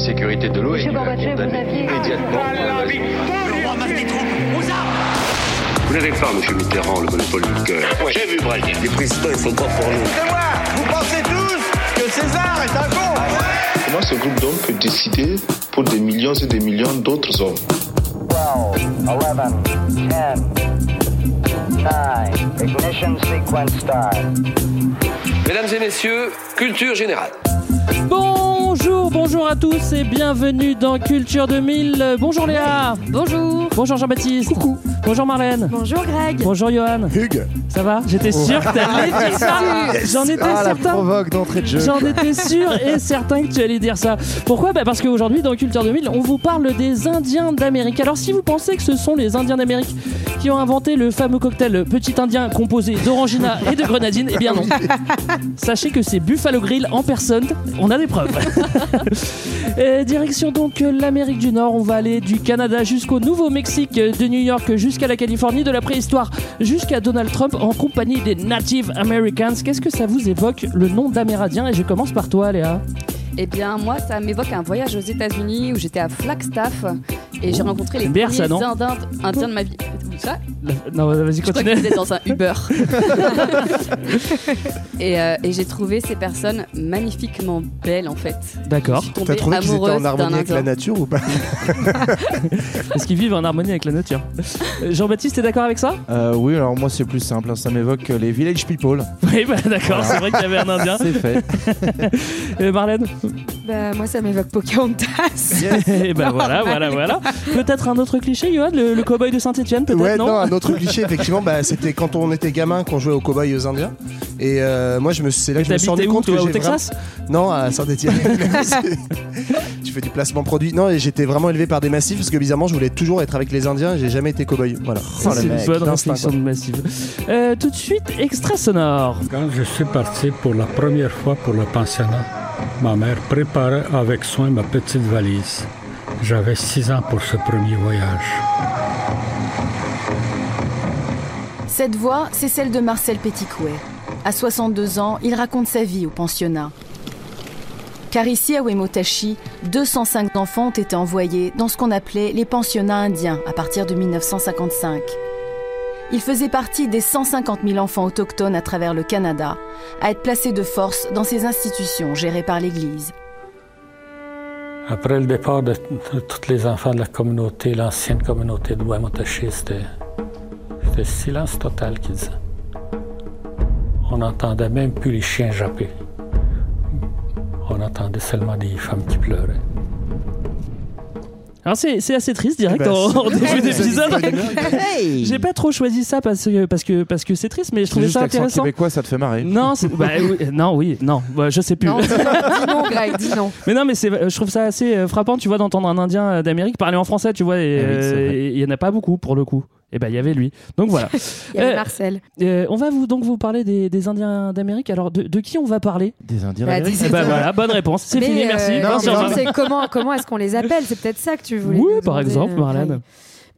sécurité de l'eau et Monsieur il a Gorbatchev, condamné vous aviez- immédiatement l'invasion. Vous n'avez pas, monsieur Mitterrand, le monopole du cœur. J'ai vu. Les présidents, ils sont pas pour nous. C'est moi Vous pensez tous que César est un con Comment ce groupe d'hommes peut décider pour des millions et des millions d'autres hommes 12, 11, 10, 9, ignition sequence start. Mesdames et messieurs, culture générale. Bonjour, bonjour à tous et bienvenue dans Culture 2000. Bonjour Léa. Bonjour. Bonjour Jean-Baptiste. Coucou. Bonjour Marlène. Bonjour Greg. Bonjour Johan. Hugues Ça va? J'étais sûr que t'allais dire ça. J'en étais Ah, la certain. provoque d'entrée de jeu. J'en étais sûr et certain que tu allais dire ça. Pourquoi? Bah Parce qu'aujourd'hui, dans Culture 2000, on vous parle des Indiens d'Amérique. Alors, si vous pensez que ce sont les Indiens d'Amérique qui ont inventé le fameux cocktail Petit Indien composé d'orangina et de grenadine, eh bien non. Sachez que c'est Buffalo Grill en personne. On a des preuves. Et direction donc l'Amérique du Nord. On va aller du Canada jusqu'au Nouveau-Mexique, de New York jusqu'à la Californie, de la préhistoire jusqu'à Donald Trump en compagnie des Native Americans. Qu'est-ce que ça vous évoque le nom d'Amérindien? Et je commence par toi, Léa. Eh bien, moi, ça m'évoque un voyage aux États-Unis où j'étais à Flagstaff et j'ai rencontré les premiers ça, non Indiens, Indiens de ma vie. Où ça Non, vas-y, Je crois continue. étaient dans un Uber. et euh, et j'ai trouvé ces personnes magnifiquement belles en fait. D'accord. Je T'as trouvé qu'ils étaient en harmonie avec la nature ou pas Est-ce qu'ils vivent en harmonie avec la nature Euh, Jean-Baptiste, t'es d'accord avec ça? Euh, oui, alors moi c'est plus simple, hein, ça m'évoque les Village People. Oui, bah d'accord, c'est vrai qu'il y avait un Indien. C'est fait. Euh, Marlène? Bah, moi, ça m'évoque Pocahontas. Et ben voilà, voilà, voilà. Peut-être un autre cliché, Johan, le, le cowboy de Saint-Etienne, peut-être Ouais, non, non, un autre cliché, effectivement, bah, c'était quand on était gamin qu'on jouait aux cow-boys aux Indiens. Et euh, moi, je me, c'est là que je me suis rendu compte que au j'ai Texas? Vraiment- Non, à Saint-Etienne. tu fais du placement produit. Non, et j'étais vraiment élevé par des massifs parce que bizarrement, je voulais toujours être avec les Indiens et j'ai jamais été cow-boy. Voilà. Ça, Oh, le c'est une bonne réflexion de massive. Euh, tout de suite, extrait sonore. Quand je suis parti pour la première fois pour le pensionnat, ma mère préparait avec soin ma petite valise. J'avais six ans pour ce premier voyage. Cette voix, c'est celle de Marcel Petitcouet. À 62 ans, il raconte sa vie au pensionnat. Car ici, à Wemotashi, 205 enfants ont été envoyés dans ce qu'on appelait les pensionnats indiens à partir de 1955. Il faisait partie des 150 000 enfants autochtones à travers le Canada, à être placés de force dans ces institutions gérées par l'Église. Après le départ de, tous les enfants de la communauté, l'ancienne communauté de Wamatashi, c'était silence total qui disait. On n'entendait même plus les chiens japper. On entendait seulement des femmes qui pleuraient. Alors c'est c'est assez triste direct ben, en, début d'épisode. Hey J'ai pas trop choisi ça parce que parce que parce que c'est triste, mais je trouvais juste ça intéressant. québécois, ça te fait marrer. Non, bah, oui, non, oui, non, bah, je sais plus. Non, dis non, Greg, dis non. Mais non, mais c'est, je trouve ça assez euh, frappant, tu vois, d'entendre un Indien d'Amérique parler en français, tu vois, et Ah oui, euh, il y en a pas beaucoup pour le coup. Et ben il y avait lui. Donc voilà. Il y avait Euh, Marcel. Euh, on va vous donc vous parler des, des Indiens d'Amérique. Alors de, de qui on va parler? Des Indiens Bah, d'Amérique. dis- Eh ben voilà, bonne réponse. C'est fini, euh, merci. non, Jean. c'est comment, comment est-ce qu'on les appelle? C'est peut-être ça que tu voulais. Oui, par exemple, euh, Marlène.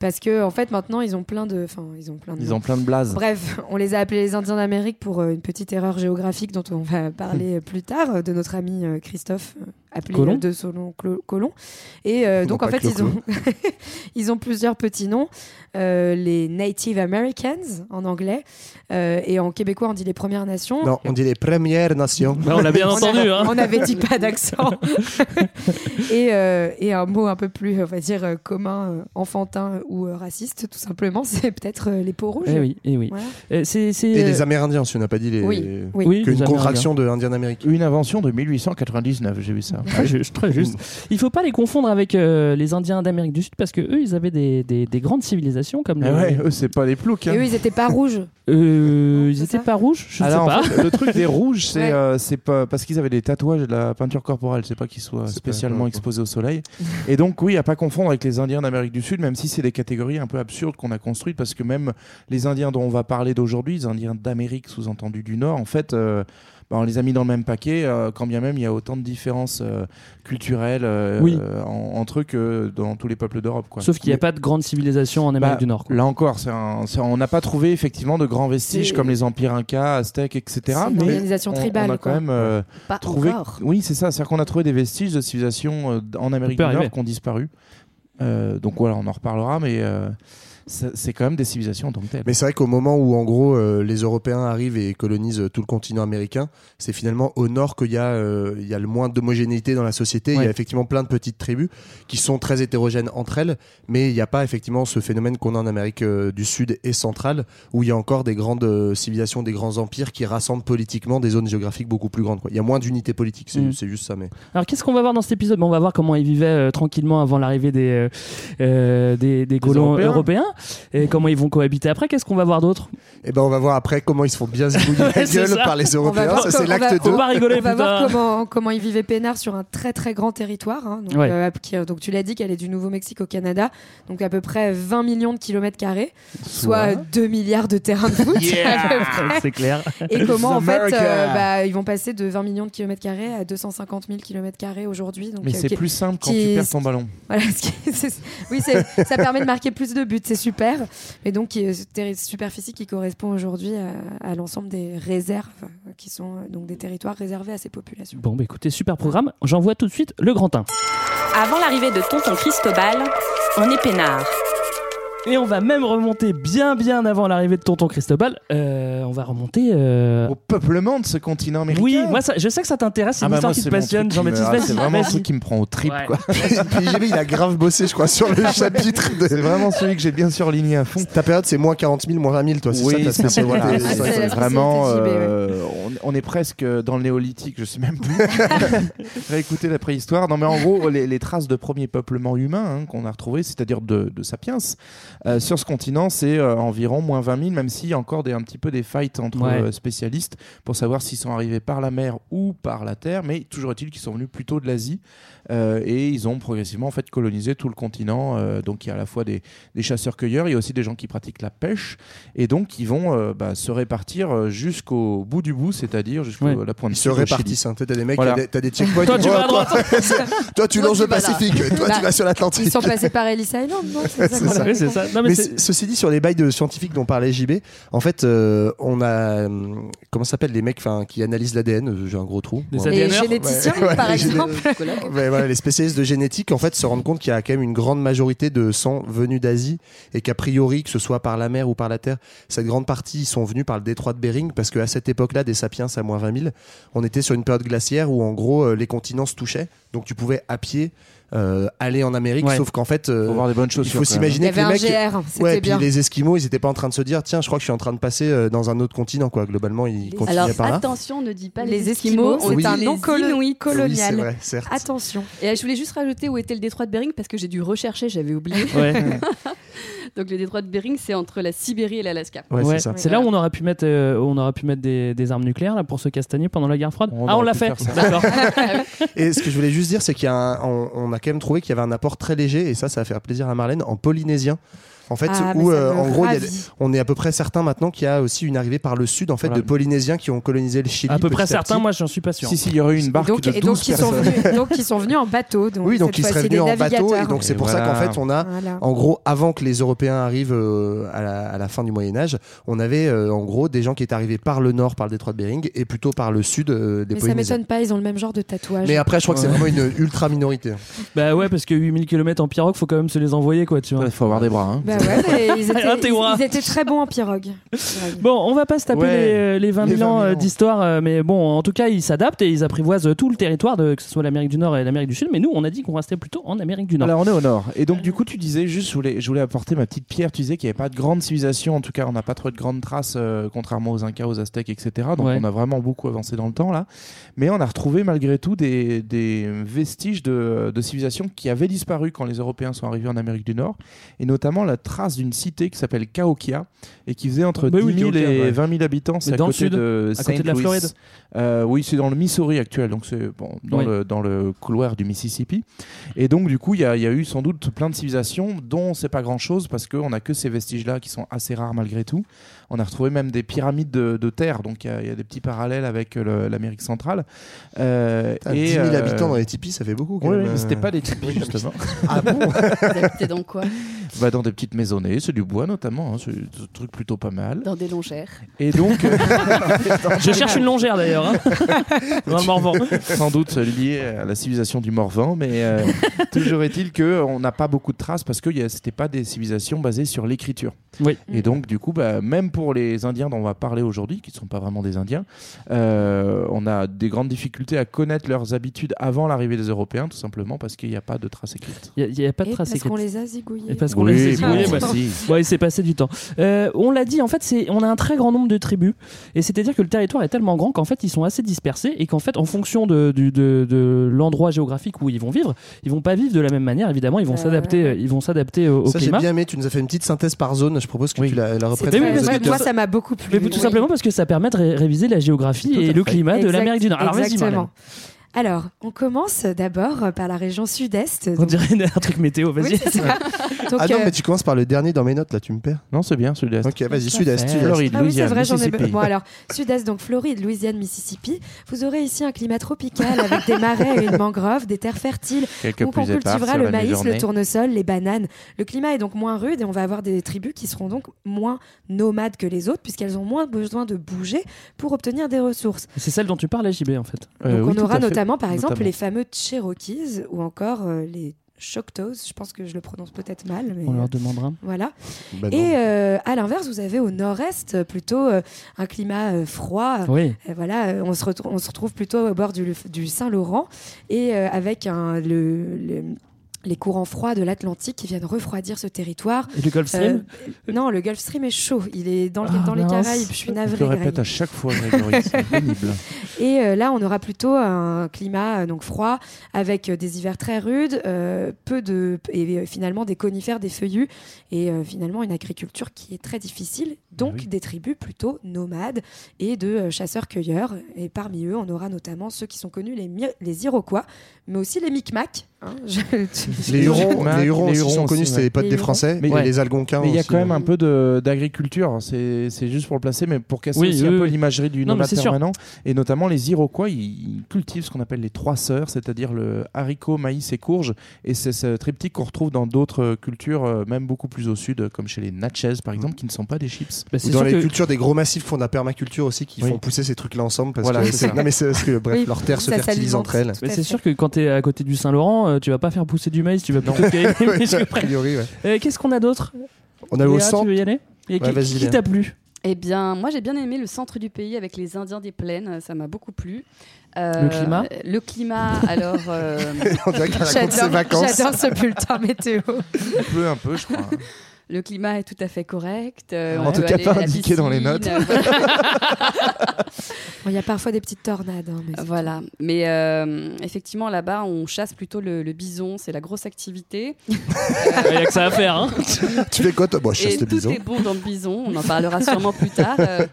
Parce que en fait, maintenant, ils ont plein de. Enfin, ils ont plein de. Ils ont plein de blazes. Bref, on les a appelés les Indiens d'Amérique pour euh, une petite erreur géographique dont on va parler plus tard euh, de notre ami euh, Christophe, appelé Colomb euh, de Solon Colomb. Et euh, donc en fait, ils ont, ils ont plusieurs petits noms. Euh, les Native Americans en anglais euh, et en québécois on dit les Premières Nations. Non, on dit les Premières Nations. Bah, on l'a bien On entendu. a- hein. On avait dit pas d'accent. et, euh, et un mot un peu plus, on va dire, commun, enfantin ou raciste, tout simplement, c'est peut-être les peaux rouges. Eh oui, eh oui. Voilà. C'est, c'est, Et euh, les Amérindiens, si on n'a pas dit les. Oui, oui. oui, Qu'une les contraction de Indien d'Amérique. Une invention de 1899, j'ai vu ça. Ah, juste, très juste. Il faut pas les confondre avec euh, les Indiens d'Amérique du Sud parce que eux, ils avaient des, des, des grandes civilisations comme les. Ah ouais, eux, c'est pas les ploucs. hein. Et eux, ils étaient pas rouges. Euh, ils étaient ça pas rouges, je Alors, sais en pas. fait, le truc des rouges, c'est Ouais. euh, c'est pas parce qu'ils avaient des tatouages et de la peinture corporelle, c'est pas qu'ils soient spécialement exposés au soleil. et donc, oui, à pas confondre avec les Indiens d'Amérique du Sud, même si c'est des catégories un peu absurdes qu'on a construites, parce que même les Indiens dont on va parler d'aujourd'hui, les Indiens d'Amérique, sous-entendu du Nord, en fait. Bah, on les a mis dans le même paquet, euh, quand bien même il y a autant de différences euh, culturelles euh, Oui. euh, en- entre eux que dans tous les peuples d'Europe. quoi. Sauf qu'il n'y a Mais- pas de grande civilisation en Amérique bah, du Nord. quoi. Là encore, c'est un- c'est- on n'a pas trouvé effectivement de grands vestiges C'est- comme les empires incas, aztèques, etc. C'est une mais organisation on- tribale, On, a quand quoi. même euh, Pas trouvé. encore. Oui, c'est ça. C'est-à-dire qu'on a trouvé des vestiges de civilisation euh, en Amérique du Nord qui ont disparu. Euh, donc voilà, on en reparlera, mais euh, c'est quand même des civilisations en tant que telles. Mais c'est vrai qu'au moment où, en gros, euh, les Européens arrivent et colonisent euh, tout le continent américain, c'est finalement au nord qu'il y, a, euh, il y a le moins d'homogénéité dans la société. Il y a effectivement plein de petites tribus qui sont très hétérogènes entre elles, mais il n'y a pas effectivement ce phénomène qu'on a en Amérique euh, du Sud et centrale, où il y a encore des grandes euh, civilisations, des grands empires qui rassemblent politiquement des zones géographiques beaucoup plus grandes. quoi. Il y a moins d'unité politique, c'est Mm. c'est juste ça. Mais... Alors qu'est-ce qu'on va voir dans cet épisode? Bon, On va voir comment ils vivaient euh, tranquillement avant l'arrivée des, des, des colons Européens. européens. Et comment ils vont cohabiter après. Qu'est-ce qu'on va voir d'autre Et ben on va voir après comment ils se font bien zigouiller la gueule ça. par les On va Européens. Ça, c'est on l'acte va- 2. Faut pas rigoler, On va voir comment, comment ils vivaient peinard sur un très très grand territoire. hein. donc, Ouais. euh, qui- donc tu l'as dit qu'elle est du Nouveau-Mexique au Canada, donc à peu près 20 millions de kilomètres carrés, soit 2 milliards de terrains de foot. C'est clair. Et comment en fait euh, bah, ils vont passer de 20 millions de kilomètres carrés à 250 000 kilomètres carrés aujourd'hui. Mais euh, c'est plus simple quand qui- tu perds ton ballon. Voilà, ce qui- c'est- oui, ça permet de marquer plus de buts, c'est super. Et donc, qui est- cette superficie qui correspond aujourd'hui à, à l'ensemble des réserves, euh, qui sont euh, donc des territoires réservés à ces populations. Bon, bah écoutez, super programme. J'envoie tout de suite le grand 1. Avant l'arrivée de tonton Cristobal, on est peinard. Et on va même remonter bien bien avant l'arrivée de tonton Cristobal. Euh, on va remonter. euh, Au peuplement de ce continent américain. Oui, moi ça- je sais que ça t'intéresse, c'est Ah une bah histoire moi, qui te passionne. Jean-Baptiste, me- ah, C'est vraiment un truc qui me prend au trip, Ouais. quoi. PGB, il a grave bossé, je crois, sur le chapitre de. C'est vraiment celui que j'ai bien surligné à fond. Ta période, c'est moins 40 000, moins 20 000, toi, Oui, ça ta c'est un peu- spécialité. voilà, c'est c'est- la c'est vraiment. euh, on, on est presque dans le néolithique, je sais même plus. Réécouter la préhistoire. Non, mais en gros, les, les traces de premier peuplement humain hein, qu'on a retrouvé, c'est-à-dire de, de sapiens, euh, sur ce continent, c'est euh, environ moins 20 000, même s'il y a encore des, un petit peu des fights entre Ouais. euh, spécialistes pour savoir s'ils sont arrivés par la mer ou par la terre. Mais toujours est-il qu'ils sont venus plutôt de l'Asie euh, et ils ont progressivement en fait colonisé tout le continent. euh, donc il y a à la fois des, des chasseurs-cueilleurs, il y a aussi des gens qui pratiquent la pêche et donc ils vont euh, bah, se répartir jusqu'au bout du bout, c'est-à-dire jusqu'à Ouais. la pointe Ils se répartissent. Hein. T'as des mecs, Voilà. t'as des- des checkpoints. Toi, tu vas à droite. toi, tu tu le. Pacifique. Toi, tu vas sur Ils l'Atlantique. sont passés par Ellis Island, non C'est ça ça. Non, mais ceci dit, sur les bails de scientifiques dont parlait JB, en fait, euh, on a. hum, Comment ça s'appelle les mecs qui analysent l'ADN euh, J'ai un gros trou. Les généticiens, Ouais, par les géné- exemple. Voilà, les spécialistes de génétique en fait se rendent compte qu'il y a quand même une grande majorité de sang venus d'Asie et qu'a priori que ce soit par la mer ou par la terre cette grande partie ils sont venus par le détroit de Bering parce qu'à cette époque-là des sapiens à moins 20 000 on était sur une période glaciaire où en gros euh, les continents se touchaient donc tu pouvais à pied euh, aller en Amérique Ouais. sauf qu'en fait euh, Faut voir des bonnes il faut même. Il y s'imaginer que avait les mecs GR, Ouais, puis bien. les Esquimaux, ils étaient pas en train de se dire, tiens, je crois que je suis en train de passer euh, dans un autre continent, quoi. Globalement, ils continuaient Alors par là. attention, ne dis pas Les Esquimaux, c'est un nom Inuits. colonial. Oui, c'est vrai, certes. Attention. Et je voulais juste rajouter où était le détroit de Bering parce que j'ai dû rechercher, j'avais oublié. Ouais. Donc le détroit de Bering, c'est entre la Sibérie et l'Alaska. Ouais, Ouais. c'est là où on aurait pu mettre, euh, on aurait pu mettre des, des armes nucléaires là pour se castagner pendant la guerre froide. On ah, on l'a fait. D'accord. Et ce que je voulais juste dire, c'est qu'il y a un- on, on a quand même trouvé qu'il y avait un apport très léger, et ça, ça va faire plaisir à Marlène, en polynésien. En fait, Ah, où euh, en gros, il y a- on est à peu près certain maintenant qu'il y a aussi une arrivée par le sud, en fait, Voilà. de Polynésiens qui ont colonisé le Chili. à peu près petit. moi j'en suis pas sûr. Si, si, il y aurait eu une barque Donc, de et 12 donc, ils sont venus, donc, ils sont venus en bateau. Donc, Oui, donc ils seraient venus des en bateau, et donc c'est pour ça qu'en fait, on a, Voilà. en gros, avant que les Européens arrivent euh, à, la, à la fin du Moyen Âge, on avait euh, en gros des gens qui étaient arrivés par le nord, par le détroit de Bering, et plutôt par le sud euh, des Mais ça Polynésiens. m'étonne pas, ils ont le même genre de tatouage. Mais après, je crois que c'est vraiment une ultra minorité. Bah ouais, parce que 8000 km en pirogue, faut quand même se les envoyer quoi, tu vois. Il faut avoir des bras. Bah ouais, mais ils étaient, témoin. ils, ils étaient très bons en pirogue. Bon, on va pas se taper Ouais. les, euh, les 20 000 Les 20 000 ans euh, ans. d'histoire, euh, mais bon, en tout cas, ils s'adaptent et ils apprivoisent euh, tout le territoire, de, que ce soit l'Amérique du Nord et l'Amérique du Sud. Mais nous, on a dit qu'on restait plutôt en Amérique du Nord. Alors on est au nord. Et donc du coup tu disais juste, je voulais, je voulais apporter ma petite pierre, tu disais qu'il n'y avait pas de grande civilisation, en tout cas on n'a pas trouvé de grandes traces, euh, contrairement aux Incas, aux Aztèques, etc. Donc Ouais. on a vraiment beaucoup avancé dans le temps là. Mais on a retrouvé malgré tout des, des vestiges de, de civilisation qui avaient disparu quand les Européens sont arrivés en Amérique du Nord. Et notamment la trace d'une cité qui s'appelle Cahokia et qui faisait entre Bah 10 oui, 000 Cahokia, et ouais. 20 000 habitants. C'est à dans le sud, de à côté de la Louis. Floride. Euh, oui, c'est dans le Missouri actuel, donc c'est bon, dans, Oui. le, dans le couloir du Mississippi. Et donc, du coup, il y, a- il y a eu sans doute plein de civilisations dont on sait pas grand chose parce qu'on n'a que ces vestiges-là qui sont assez rares malgré tout. On a retrouvé même des pyramides de, de terre, donc il y, a- il y a des petits parallèles avec euh, l'Amérique centrale. Euh, Putain, 10 000 habitants dans les tipis, ça fait beaucoup. quand Oui, même. mais c'était pas des tipis justement. Ah bon Vous habitez dans quoi? Bah, Dans des petites maisonnées, c'est du bois notamment, hein, c'est un truc plutôt pas mal. Dans des longères. Et donc, euh, Je cherche une longère d'ailleurs. hein. Dans le Morvan. sans doute lié à la civilisation du Morvan, mais euh, toujours est-il qu'on n'a pas beaucoup de traces parce que c'était pas des civilisations basées sur l'écriture. Oui. Et donc, du coup, bah, même pour les Indiens dont on va parler aujourd'hui, qui ne sont pas vraiment des Indiens, euh, on a des grandes difficultés à connaître leurs habitudes avant l'arrivée des Européens, tout simplement parce qu'il n'y a pas de traces écrites. Il n'y a, pas de Et traces parce qu'on les a zigouillés. Et parce qu'on Oui, les a bon, zigouillés, bah, si. Ouais, il s'est passé du temps. Euh, on l'a dit, en fait, on a un très grand nombre de tribus, et c'est-à-dire que le territoire est tellement grand qu'en fait, ils sont assez dispersés, et qu'en fait, en fonction de, du- de, de l'endroit géographique où ils vont vivre, ils vont pas vivre de la même manière. Évidemment, ils vont Euh, s'adapter, ils vont s'adapter au, au Ça, j'ai bien aimé. Tu nous as fait une petite synthèse par zone. Je propose que tu la, la reprennes. Moi, ça m'a beaucoup plu. Mais tout simplement parce que ça permet de ré- réviser la géographie Tout et le climat de l'Amérique du Nord. Alors Exactement. Alors, on commence d'abord par la région sud-est. On donc- dirait un truc météo, vas-y. Oui, ah non, euh, mais tu commences par le dernier dans mes notes, là, tu me perds. Non, c'est bien, sud-est. Ok, vas-y, sud-est. sud-est. Floride, Ah oui, c'est Louisiane, vrai, j'en ai. Mississippi. Bon, alors, sud-est, donc Floride, Louisiane, Mississippi. Vous aurez ici un climat tropical avec des marais et une mangrove, des terres fertiles. Quelques Donc, on cultivera le maïs, le tournesol, les bananes. Le climat est donc moins rude et on va avoir des tribus qui seront donc moins nomades que les autres puisqu'elles ont moins besoin de bouger pour obtenir des ressources. C'est celle dont tu parlais, JB, en fait. Euh, Donc oui, on aura fait. Notamment par exemple Notamment. les fameux Cherokees ou encore euh, les Choctaws. Je pense que je le prononce peut-être mal, mais On leur demandera. voilà. Bah. Et euh, à l'inverse, vous avez au nord-est euh, plutôt euh, un climat euh, froid. Oui. Euh, voilà, euh, on se, on se retrouve plutôt au bord du, du Saint-Laurent et euh, avec un, le- le- les courants froids de l'Atlantique qui viennent refroidir ce territoire. Et le Gulf Stream? Euh, Non, le Gulf Stream est chaud. Il est dans, le- Ah, dans les. Caraïbes. Je suis Je navrée. le répète Greg. à chaque fois, Grégory, c'est pénible. Et euh, là, on aura plutôt un climat euh, donc froid, avec des hivers très rudes, peu de et finalement des conifères, des feuillus, et finalement une agriculture qui est très difficile. Donc oui. des tribus plutôt nomades et de chasseurs-cueilleurs. Et parmi eux, on aura notamment ceux qui sont connus les, les Iroquois, mais aussi les Micmacs. Hein. Je- Les Hurons, les Hurons les Hurons sont connus, c'était les potes Les des. Français, Mais ouais. les Algonquins Mais il y a quand même un peu d'agriculture, c'est c'est juste pour le placer, mais pour casser Oui, aussi oui, un peu l'imagerie du nomade permanent. Et notamment les Iroquois, ils, ils cultivent ce qu'on appelle les trois sœurs, c'est-à-dire le haricot, maïs et courge. Et c'est ce triptyque qu'on retrouve dans d'autres cultures, euh, même beaucoup plus au sud, comme chez les Natchez par exemple, qui ne sont pas des chips. Bah, dans les que- cultures des gros massifs qui font de la permaculture aussi, qui Oui. font pousser ces trucs-là ensemble parce Voilà, que non mais c'est parce que bref, Oui, leurs terres se fertilisent entre elles. C'est sûr que quand t'es à côté du Saint-Laurent, euh, tu vas pas faire pousser du maïs, tu vas plutôt cueillir des priori, ouais. Euh, Qu'est-ce qu'on a d'autre On a au Léa, centre. tu veux y aller Et qui- vas-y, Qui Léa. t'a plu Eh bien, moi j'ai bien aimé le centre du pays avec les Indiens des plaines, ça m'a beaucoup plu. Euh, Le climat Le climat, alors. euh, On dirait qu'elle raconte ses J'adore vacances. j'adore ce bulletin météo. Il pleut un peu, je crois. le climat est tout à fait correct. euh, En on tout cas, aller pas indiqué dans les notes. euh, voilà. Bon, Il y a parfois des petites tornades. hein, mais Voilà, mais euh, effectivement là-bas on chasse plutôt le, le bison, c'est la grosse activité. Il y a que ça à faire. Hein. Tu fais quoi toi? Bon, je chasse Et le tout bison. est bon dans le bison, on en parlera sûrement plus tard. Euh,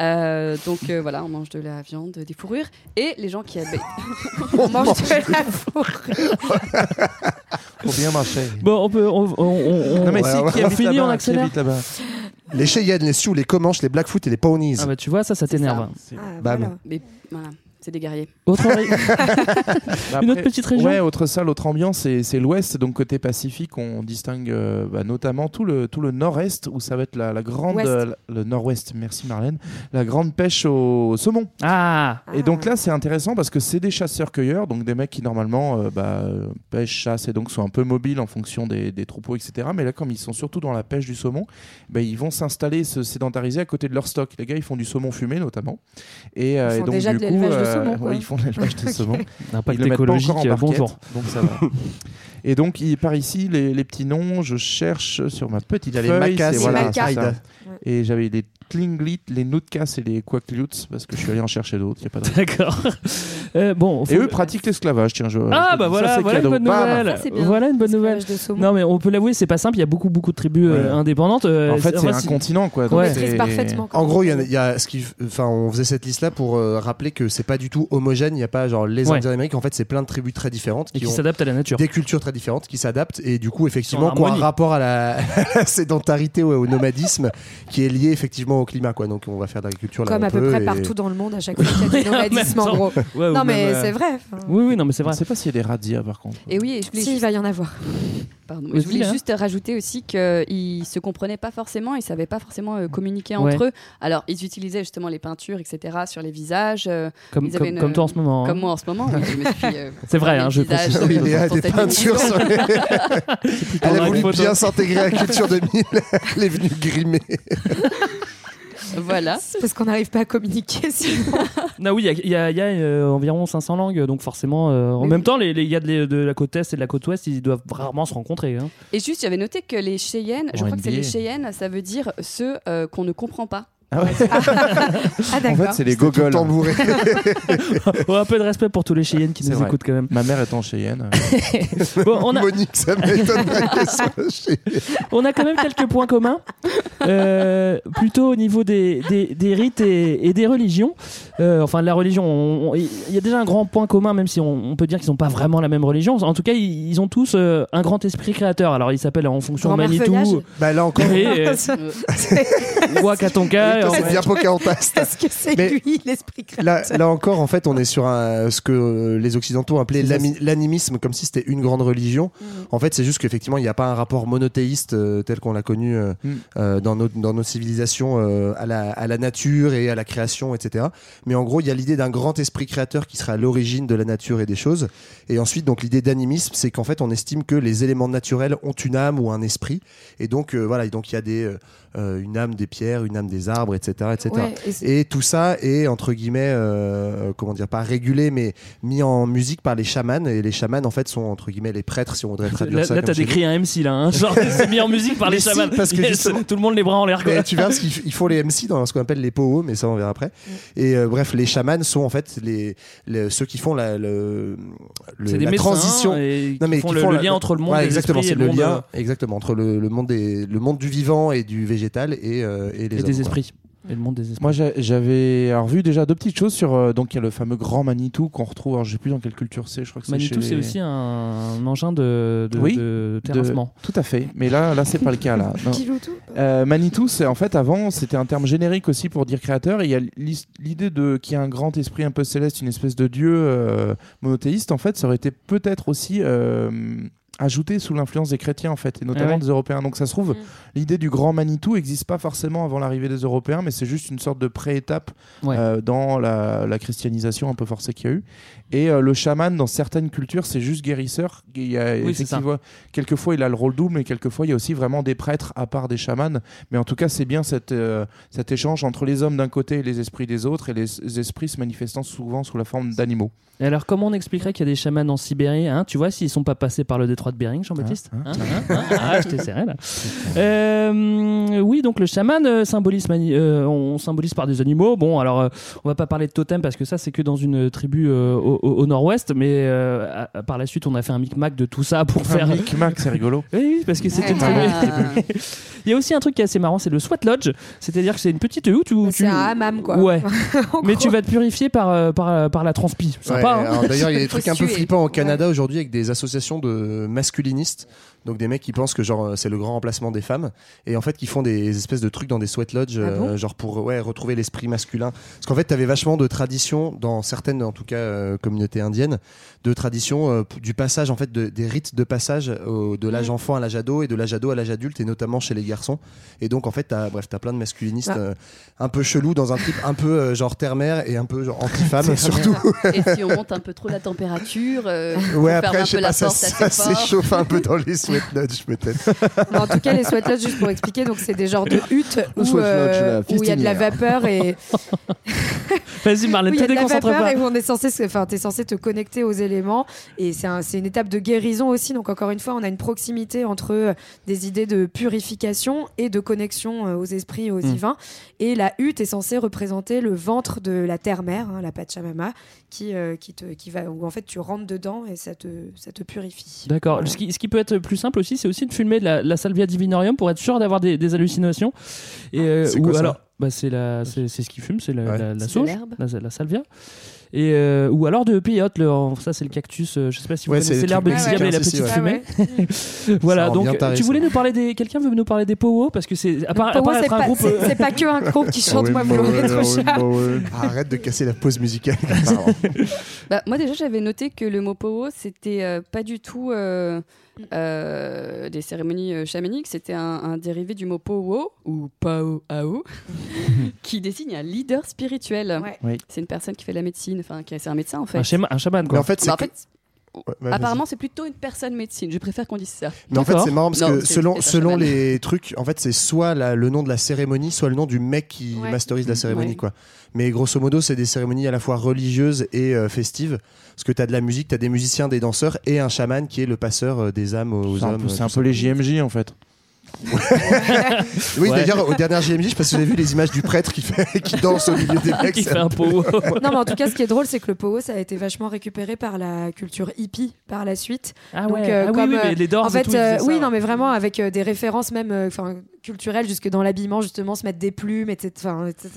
euh, donc euh, voilà, on mange de la viande, des fourrures. Et les gens qui habitent. On mange de la fourrure. Faut bien marcher. Bon, on peut. On, on, on- Non mais Ouais, si, qui on habite finit, là-bas, on qui accélère habite là-bas Les Cheyennes, les Sioux, les Comanches, les Blackfoot et les Pawnees. Ah bah tu vois, ça, ça C'est t'énerve. ça. Ah, Bam. voilà. Mais voilà, c'est des guerriers. Autre Bah Une autre petite région Ouais, autre salle, autre ambiance, c'est c'est l'ouest. Donc côté Pacifique, on distingue euh, bah, notamment tout le, tout le nord-est où ça va être la, la grande. Euh, le nord-ouest, merci Marlène. La grande pêche au saumon. Ah Et donc là, c'est intéressant parce que c'est des chasseurs-cueilleurs, donc des mecs qui normalement euh, bah, pêchent, chassent et donc sont un peu mobiles en fonction des, des troupeaux, etc. Mais là, comme ils sont surtout dans la pêche du saumon, bah, ils vont s'installer, se sédentariser à côté de leur stock. Les gars, ils font du saumon fumé notamment. Et, euh, Ils et font donc, déjà du de coup, saumon, quoi. ouais, ils font de l'élevage de saumon. Impact Ils le mettent pas écologique, en barquette, bonjour. Donc ça va. Et donc, il, par ici, les, les petits noms, je cherche sur ma petite Il y a les feuille, Macas, c'est- Les voilà, Macas. c'est ça. Ouais. Et j'avais les Tlinglit, les Noutkas et les Quackluts, parce que je suis allé en chercher d'autres. il Y a pas de... D'accord. Euh, bon, faut- Et eux pratiquent l'esclavage, tiens. Je... Ah ça, bah voilà, c'est voilà une bonne nouvelle. Ça. Voilà une bonne nouvelle. Non mais on peut l'avouer, c'est pas simple. Il y a beaucoup beaucoup de tribus euh, indépendantes. euh, En fait, c'est un continent, quoi. Ouais. Parfaitement. En gros, il y, a- il y a ce qui, enfin, on faisait cette liste-là pour euh, rappeler que c'est pas du tout homogène. Il n'y a pas genre les Ouais. Indiens d'Amérique. En fait, c'est plein de tribus très différentes et qui, s'adaptent à la nature. des cultures très différentes, qui s'adaptent et du coup, effectivement, En qui ont un rapport à la, à la sédentarité ou au nomadisme qui est lié effectivement au climat, quoi. Donc on va faire de l'agriculture là. Comme à peu près et- partout dans le monde, à chaque fois qu'il y a du nomadisme, en temps. gros. Ouais, ou non, mais euh, c'est vrai. Enfin, Oui, oui, non, mais c'est vrai. Je sais pas s'il y a des radias par contre. Et oui, je voulais Si, il va y en avoir. Pardon, je voulais hein. juste rajouter aussi qu'ils se comprenaient pas forcément, ils savaient pas forcément euh, communiquer Ouais. entre eux. Alors, ils utilisaient justement les peintures, etc., sur les visages. euh, Comme, ils avaient comme, une- comme toi en ce moment. hein. Comme moi en ce moment, oui, euh, C'est vrai, hein, je visage, précise. euh, Oui, Léa a des peintures émission. sur les... Elle a voulu bien s'intégrer à Culture 2000. Elle est venue grimer. Voilà. C'est parce qu'on n'arrive pas à communiquer sinon. Non, oui, il y a, y a- y a, euh, environ 500 langues, donc forcément, euh, en même temps, les, les gars de, les- de la côte est et de la côte ouest, ils doivent rarement se rencontrer. hein. Et juste, j'avais noté que les Cheyennes, je crois que c'est les Cheyennes, ça veut dire ceux euh, qu'on ne comprend pas. Ah ouais. Ah, En d'accord. fait, c'est les gogoles. Oh, un peu de respect pour tous les Cheyennes qui nous vrai. écoutent quand même. Ma mère est en Cheyenne. Bon, on a, Monique, ça m'étonnerait on a quand même quelques points communs, euh, plutôt au niveau des, des, des rites et, et des religions. Euh, enfin, de la religion, on- on- il y a déjà un grand point commun, même si on, on peut dire qu'ils n'ont pas vraiment la même religion. En tout cas, ils, ils ont tous euh, un grand esprit créateur. Alors, ils s'appellent en fonction de Manitou. Bah là encore, et, Wakatonka. c'est bien Pocahontas. Est-ce que c'est lui l'esprit créateur Là, là encore, en fait, on est sur un, ce que euh, les Occidentaux appelaient l'animisme, comme si c'était une grande religion. En fait, c'est juste qu'effectivement, il n'y a pas un rapport monothéiste euh, tel qu'on l'a connu euh, Mm. euh, dans, nos, dans nos civilisations euh, à, la, à la nature et à la création, etc. Mais en gros, il y a l'idée d'un grand esprit créateur qui sera à l'origine de la nature et des choses. Et ensuite, donc l'idée d'animisme, c'est qu'en fait, on estime que les éléments naturels ont une âme ou un esprit. Et donc, euh, voilà, et donc il y a des, euh, euh, une âme des pierres, une âme des arbres, etc., etc. Ouais, et Et tout ça est entre guillemets, euh, comment dire, pas régulé, mais mis en musique par les chamans. Et les chamans, en fait, sont entre guillemets les prêtres, si on voudrait traduire Là, ça. là, t'as décrit un MC là, hein. genre c'est mis en musique par les si, chamans. parce que Yes, tout le monde les bras en l'air. tu verras, parce qu'ils ils font les MC dans ce qu'on appelle les poos, mais ça on verra après. Et euh, bref, les chamans sont en fait les, les- ceux qui font la, le, le- C'est des la transition. et Non, qui mais font qui le, font le la- lien entre le monde Ouais, des exactement, c'est le le monde lien, euh, exactement, entre le, le monde des, le monde du vivant et du végétal et, euh, et les et hommes, des esprits. Et le monde des esprits. Moi, j'a- j'avais vu déjà deux petites choses sur. euh, donc, il y a le fameux grand Manitou qu'on retrouve. Alors, je sais plus dans quelle culture c'est. Je crois que c'est Manitou, c'est les- aussi un, un engin de, de, Oui, de de- terrassement. Tout à fait. Mais là, là, c'est pas le cas là. Euh, Manitou, c'est en fait avant, c'était un terme générique aussi pour dire créateur. Et il y a l'idée de qu'il y a un grand esprit un peu céleste, une espèce de dieu euh, monothéiste. En fait, ça aurait été peut-être aussi euh, ajouté sous l'influence des chrétiens en fait, et notamment Ah ouais. des Européens. Donc ça se trouve, Mm. l'idée du grand Manitou n'existe pas forcément avant l'arrivée des Européens, mais c'est juste une sorte de pré-étape Ouais. euh, dans la, la christianisation un peu forcée qu'il y a eu. Et euh, le chaman, dans certaines cultures, c'est juste guérisseur. Il y a, Oui, c'est ça. effectivement, quelquefois, il a le rôle double, mais quelquefois, il y a aussi vraiment des prêtres à part des chamans. Mais en tout cas, c'est bien cette, euh, cet échange entre les hommes d'un côté et les esprits des autres, et les, esprits se manifestant souvent sous la forme d'animaux. Et alors, comment on expliquerait qu'il y a des chamans en Sibérie hein? Tu vois, s'ils sont pas passés par le détroit de Bering, Jean-Baptiste? Hein, Hein, Ah, je t'ai serré là. Euh, oui, donc le chaman symbolise, on symbolise par des animaux. Bon, alors, on va pas parler de totem parce que ça, c'est que dans une tribu au, au- au nord-ouest, mais euh, à- à- par la suite, on a fait un micmac de tout ça pour faire. Un micmac, c'est rigolo. Oui, oui, parce que c'est une tribu. Ah. Il y a aussi un truc qui est assez marrant, c'est le sweat lodge, c'est-à-dire que c'est une petite hutte où tu. C'est un hammam, quoi. Ouais. Mais tu vas te purifier par, euh, par, euh, par la transpi. Ouais, Sympa, hein alors D'ailleurs, il y a des Faut trucs un peu flippants au Canada aujourd'hui avec des associations de masculinistes. Donc des mecs qui pensent que genre euh, c'est le grand remplacement des femmes et en fait qui font des espèces de trucs dans des sweat lodges Ah bon euh, genre pour ouais retrouver l'esprit masculin. Parce qu'en fait t'avais vachement de traditions dans certaines en tout cas euh, communautés indiennes de traditions euh, du passage en fait de- des rites de passage au- de l'âge Mm. enfant à l'âge ado et de l'âge ado à l'âge adulte et notamment chez les garçons. Et donc en fait t'as bref t'as plein de masculinistes Ah. un peu chelous dans un type un peu genre terre-mère et un peu genre anti-femme surtout. Et si on monte un peu trop la température, Ouais, après, je sais pas, ça, s'échauffe un peu dans les sweat peut-être. En tout cas, les sweat lodges, juste pour expliquer, donc c'est des genres de huttes où lodge, euh, où il y a de la vapeur et Vas-y, Marlène, te déconcentre pas. et où on est censé, enfin, t'es censé te connecter aux éléments et c'est un- c'est une étape de guérison aussi. Donc encore une fois, on a une proximité entre euh, des idées de purification et de connexion euh, aux esprits et aux Mm. divins. Et la hutte est censée représenter le ventre de la terre-mère, hein, la Pachamama, qui euh, qui te qui va où en fait tu rentres dedans et ça te ça te purifie. D'accord. Voilà. Ce qui, ce qui peut être plus simple aussi, c'est aussi de fumer de la, la salvia divinorium pour être sûr d'avoir des, des hallucinations. Et euh, C'est ou quoi ça alors, bah, c'est la, c'est c'est ce qu'ils fument, c'est la, Ouais. la, la sauge, la salvia. Et, euh, ou alors de peyote, le, ça c'est le cactus, euh, je sais pas si vous Ouais, c'est connaissez l'herbe truc mexicaine et la petite fumée. voilà, Ça donc taré, tu ça. voulais nous parler des. Quelqu'un veut nous parler des Powo? Parce que c'est. À part, à Pour part moi, c'est être un pas, groupe. c'est- euh, c'est pas que un groupe qui chante Moi, vous ouais. Arrête de casser la pause musicale. Bah, moi déjà j'avais noté que le mot powo c'était euh, pas du tout euh, euh, des cérémonies euh, chamaniques, c'était un, un dérivé du mot powo ou pao ao qui désigne un leader spirituel. Ouais. Oui. C'est une personne qui fait de la médecine, enfin qui c'est un médecin en fait. un, schéma, un chaman, quoi. Mais en fait, c'est Bah, en que- fait, Ouais, bah, vas-y. apparemment c'est plutôt une personne médecine. Je préfère qu'on dise ça. Mais en fait, c'est marrant parce Non, que selon, les trucs, en fait, c'est soit la- le nom de la cérémonie, soit le nom du mec qui Ouais. masterise la cérémonie, Ouais. quoi. Mais grosso modo, c'est des cérémonies à la fois religieuses et euh, festives. Parce que tu as de la musique, tu as des musiciens, des danseurs et un chaman qui est le passeur euh, des âmes aux C'est un hommes. peu, c'est un peu les JMJ en fait. Oui, Ouais. d'ailleurs, au dernier JMJ, je sais pas si vous avez vu les images du prêtre qui, fait, qui danse au milieu des mecs. qui fait un. Non, mais en tout cas, ce qui est drôle, c'est que le powo, ça a été vachement récupéré par la culture hippie par la suite. Ah Donc, ouais, euh, ah oui, comme, oui, mais euh, les Doors en et fait, tout, ils euh, faisaient oui, non, mais vraiment avec euh, des références même, euh, culturelles jusque dans l'habillement, justement, se mettre des plumes, etc. etc.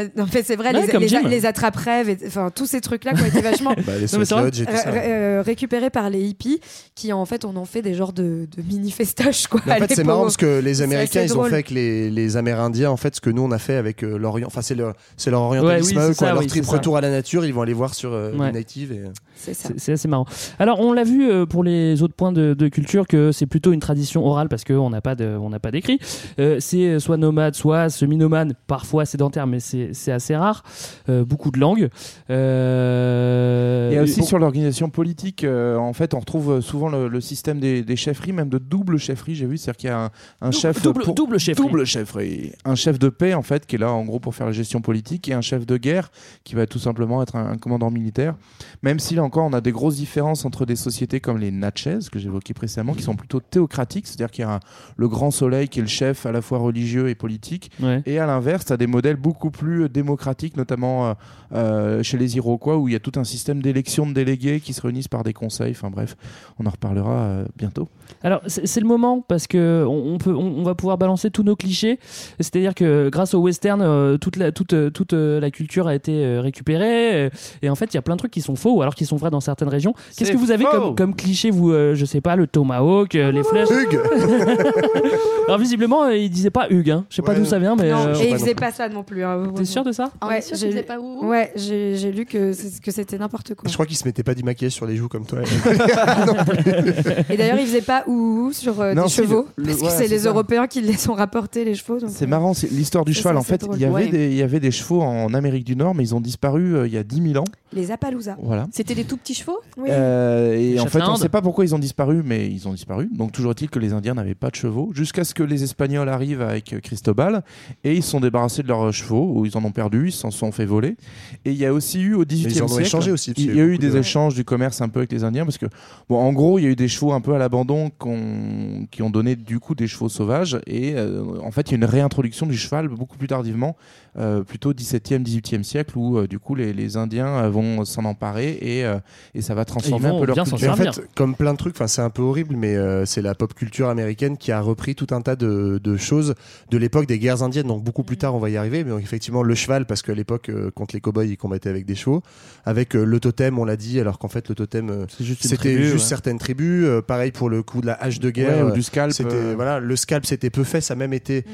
Euh, en fait, c'est vrai, Ouais, les, comme les, Jim. les attrape-rêves, et- enfin, tous ces trucs-là qui ont été vachement Bah, les Non, mais c'est vrai. Soul Lodge et tout euh, ça. euh, récupérés par les hippies, qui en fait, on en fait des genres de, de mini festoches, quoi. Mais en fait, les c'est marrant parce que les Américains, ils ont fait avec les, les Amérindiens, en fait, ce que nous, on a fait avec euh, l'Orient. Enfin, c'est leur, c'est leur Ouais, orientalisme oui, quoi. ça, leur oui, trip c'est ça. retour à la nature, ils vont aller voir sur euh, Ouais. les natives. Et... C'est ça. C'est c'est assez marrant. Alors, on l'a vu euh, pour les autres points de, de culture que c'est plutôt une tradition orale parce qu'on n'a pas de- on n'a pas d'écrit. Euh, c'est soit nomade, soit semi-nomade, parfois sédentaire, mais c'est c'est assez rare. Euh, beaucoup de langues. Euh, a aussi bon, sur l'organisation politique, euh, en fait, on retrouve euh, souvent le, le système des, des chefferies, même de double chefferie. J'ai vu, c'est-à-dire qu'il y a un, un chef double, pour- double chefferie, un chef de paix en fait qui est là en gros pour faire la gestion politique et un chef de guerre qui va tout simplement être un, un commandant militaire. Même si là encore on a des grosses différences entre des sociétés comme les Natchez que j'évoquais précédemment, qui sont plutôt théocratiques, c'est-à-dire qu'il y a un- le grand soleil qui est le chef à la fois religieux et politique, Ouais. et à l'inverse, tu as des modèles beaucoup plus démocratiques, notamment euh, euh, chez les Iroquois, où il y a tout un système d'élection de délégués qui se réunissent par des conseils. Enfin bref, on en reparlera euh, bientôt. Alors c'est c'est le moment parce que on, on peut, on, on va pouvoir balancer tous nos clichés. C'est-à-dire que grâce au western, euh, toute la toute euh, toute euh, la culture a été euh, récupérée euh, et en fait il y a plein de trucs qui sont faux ou alors qui sont vrais dans certaines régions. Qu'est-ce que vous avez comme, comme cliché vous euh, Je sais pas le tomahawk, euh, les flèches? Hugues Alors visiblement euh, il disait pas Hugues. Hein. Je sais pas d'où ça vient mais. Non, euh, et il faisait pas ça non plus. hein. T'es sûr de ça? Ouais, j'ai pas Ouais, j'ai lu que c'était n'importe quoi. Je crois qu'il se mettait pas du maquillage sur les joues comme toi. Et d'ailleurs, il faisait pas ouhou sur euh, Non, des chevaux, le- le- parce que voilà, c'est les ça. Européens qui les ont rapportés les chevaux. C'est euh, marrant, c'est l'histoire du cheval. ça, en fait, drôle. il y, avait Ouais. des, il y avait des chevaux en Amérique du Nord, mais ils ont disparu euh, il y a 10 000 ans. Les Appaloosas. Voilà. C'était des tout petits chevaux? Oui. Euh, et Les en fait, on ne sait pas pourquoi ils ont disparu, mais ils ont disparu. Donc, toujours est-il que les Indiens n'avaient pas de chevaux, jusqu'à ce que les Espagnols arrivent avec euh, Cristobal, et ils se sont débarrassés de leurs chevaux, ou ils en ont perdu, ils s'en sont fait voler. Et il y a aussi eu au XVIIIe ils en ont siècle. échangé aussi, Il y a eu des de- échanges du commerce un peu avec les Indiens, parce que, bon, en gros, il y a eu des chevaux un peu à l'abandon qui ont donné du coup des chevaux sauvages, et euh, en fait, il y a une réintroduction du cheval beaucoup plus tardivement, euh, plutôt 17e, 18e siècle, où euh, du coup les, les Indiens euh, vont s'en emparer et, euh, et ça va transformer un peu leur culture. En fait, comme plein de trucs, enfin c'est un peu horrible, mais euh, c'est la pop culture américaine qui a repris tout un tas de, de choses de l'époque des guerres indiennes. Donc beaucoup plus tard, on va y arriver. Mais donc, effectivement, le cheval, parce qu'à l'époque, euh, contre les cowboys, ils combattaient avec des chevaux. Avec euh, le totem, on l'a dit, alors qu'en fait, le totem, juste c'était tribu, juste ouais. certaines tribus. Euh, pareil pour le coup de la hache de guerre. Ouais, ou du scalp. Euh, voilà, le scalp c'était peu fait, ça a même été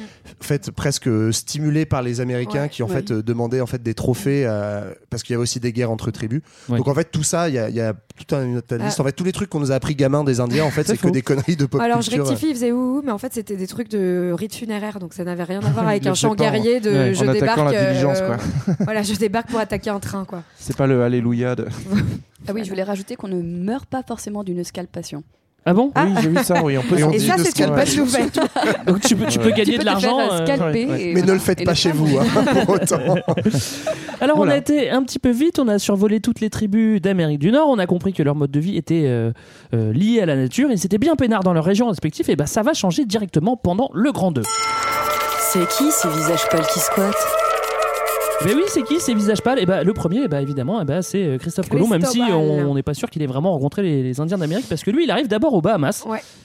fait presque stimulé par les Américains Ouais, qui en ouais. fait euh, demandaient en fait des trophées à- parce qu'il y avait aussi des guerres entre tribus. Ouais. Donc en fait tout ça, il y a, il y a tout un une autre liste. Ah. En fait tous les trucs qu'on nous a appris gamin des Indiens en fait C'est que des conneries de pop Alors je rectifie, il faisait ouhou, mais en fait c'était des trucs de rites funéraires, donc ça n'avait rien à voir avec un chant guerrier de Ouais. je En débarque. attaquant la diligence, euh, quoi. voilà, je débarque pour attaquer un train, quoi. C'est pas le Alléluia de. Ah oui, je voulais rajouter qu'on ne meurt pas forcément d'une scalpation. Ah bon? Oui, j'ai vu ça, oui. On peut Et Et ça, c'est une scalper. bonne nouvelle. Donc tu peux, tu peux Ouais. gagner tu peux de l'argent. euh, ouais. et Mais ne le faites Et pas chez vous hein, pour autant. Alors on a été un petit peu vite, on a survolé toutes les tribus d'Amérique du Nord, on a compris que leur mode de vie était euh, euh, lié à la nature, ils étaient bien peinards dans leurs régions respectives, et bah ça va changer directement pendant le Grand 2. C'est qui ces visages pâles qui squattent Mais oui, c'est qui ces visages pâles? Et bah, le premier, eh bah, évidemment, eh bah, c'est euh, Christophe Colomb, même si on n'est pas sûr qu'il ait vraiment rencontré les, les Indiens d'Amérique, parce que lui, il arrive d'abord aux Bahamas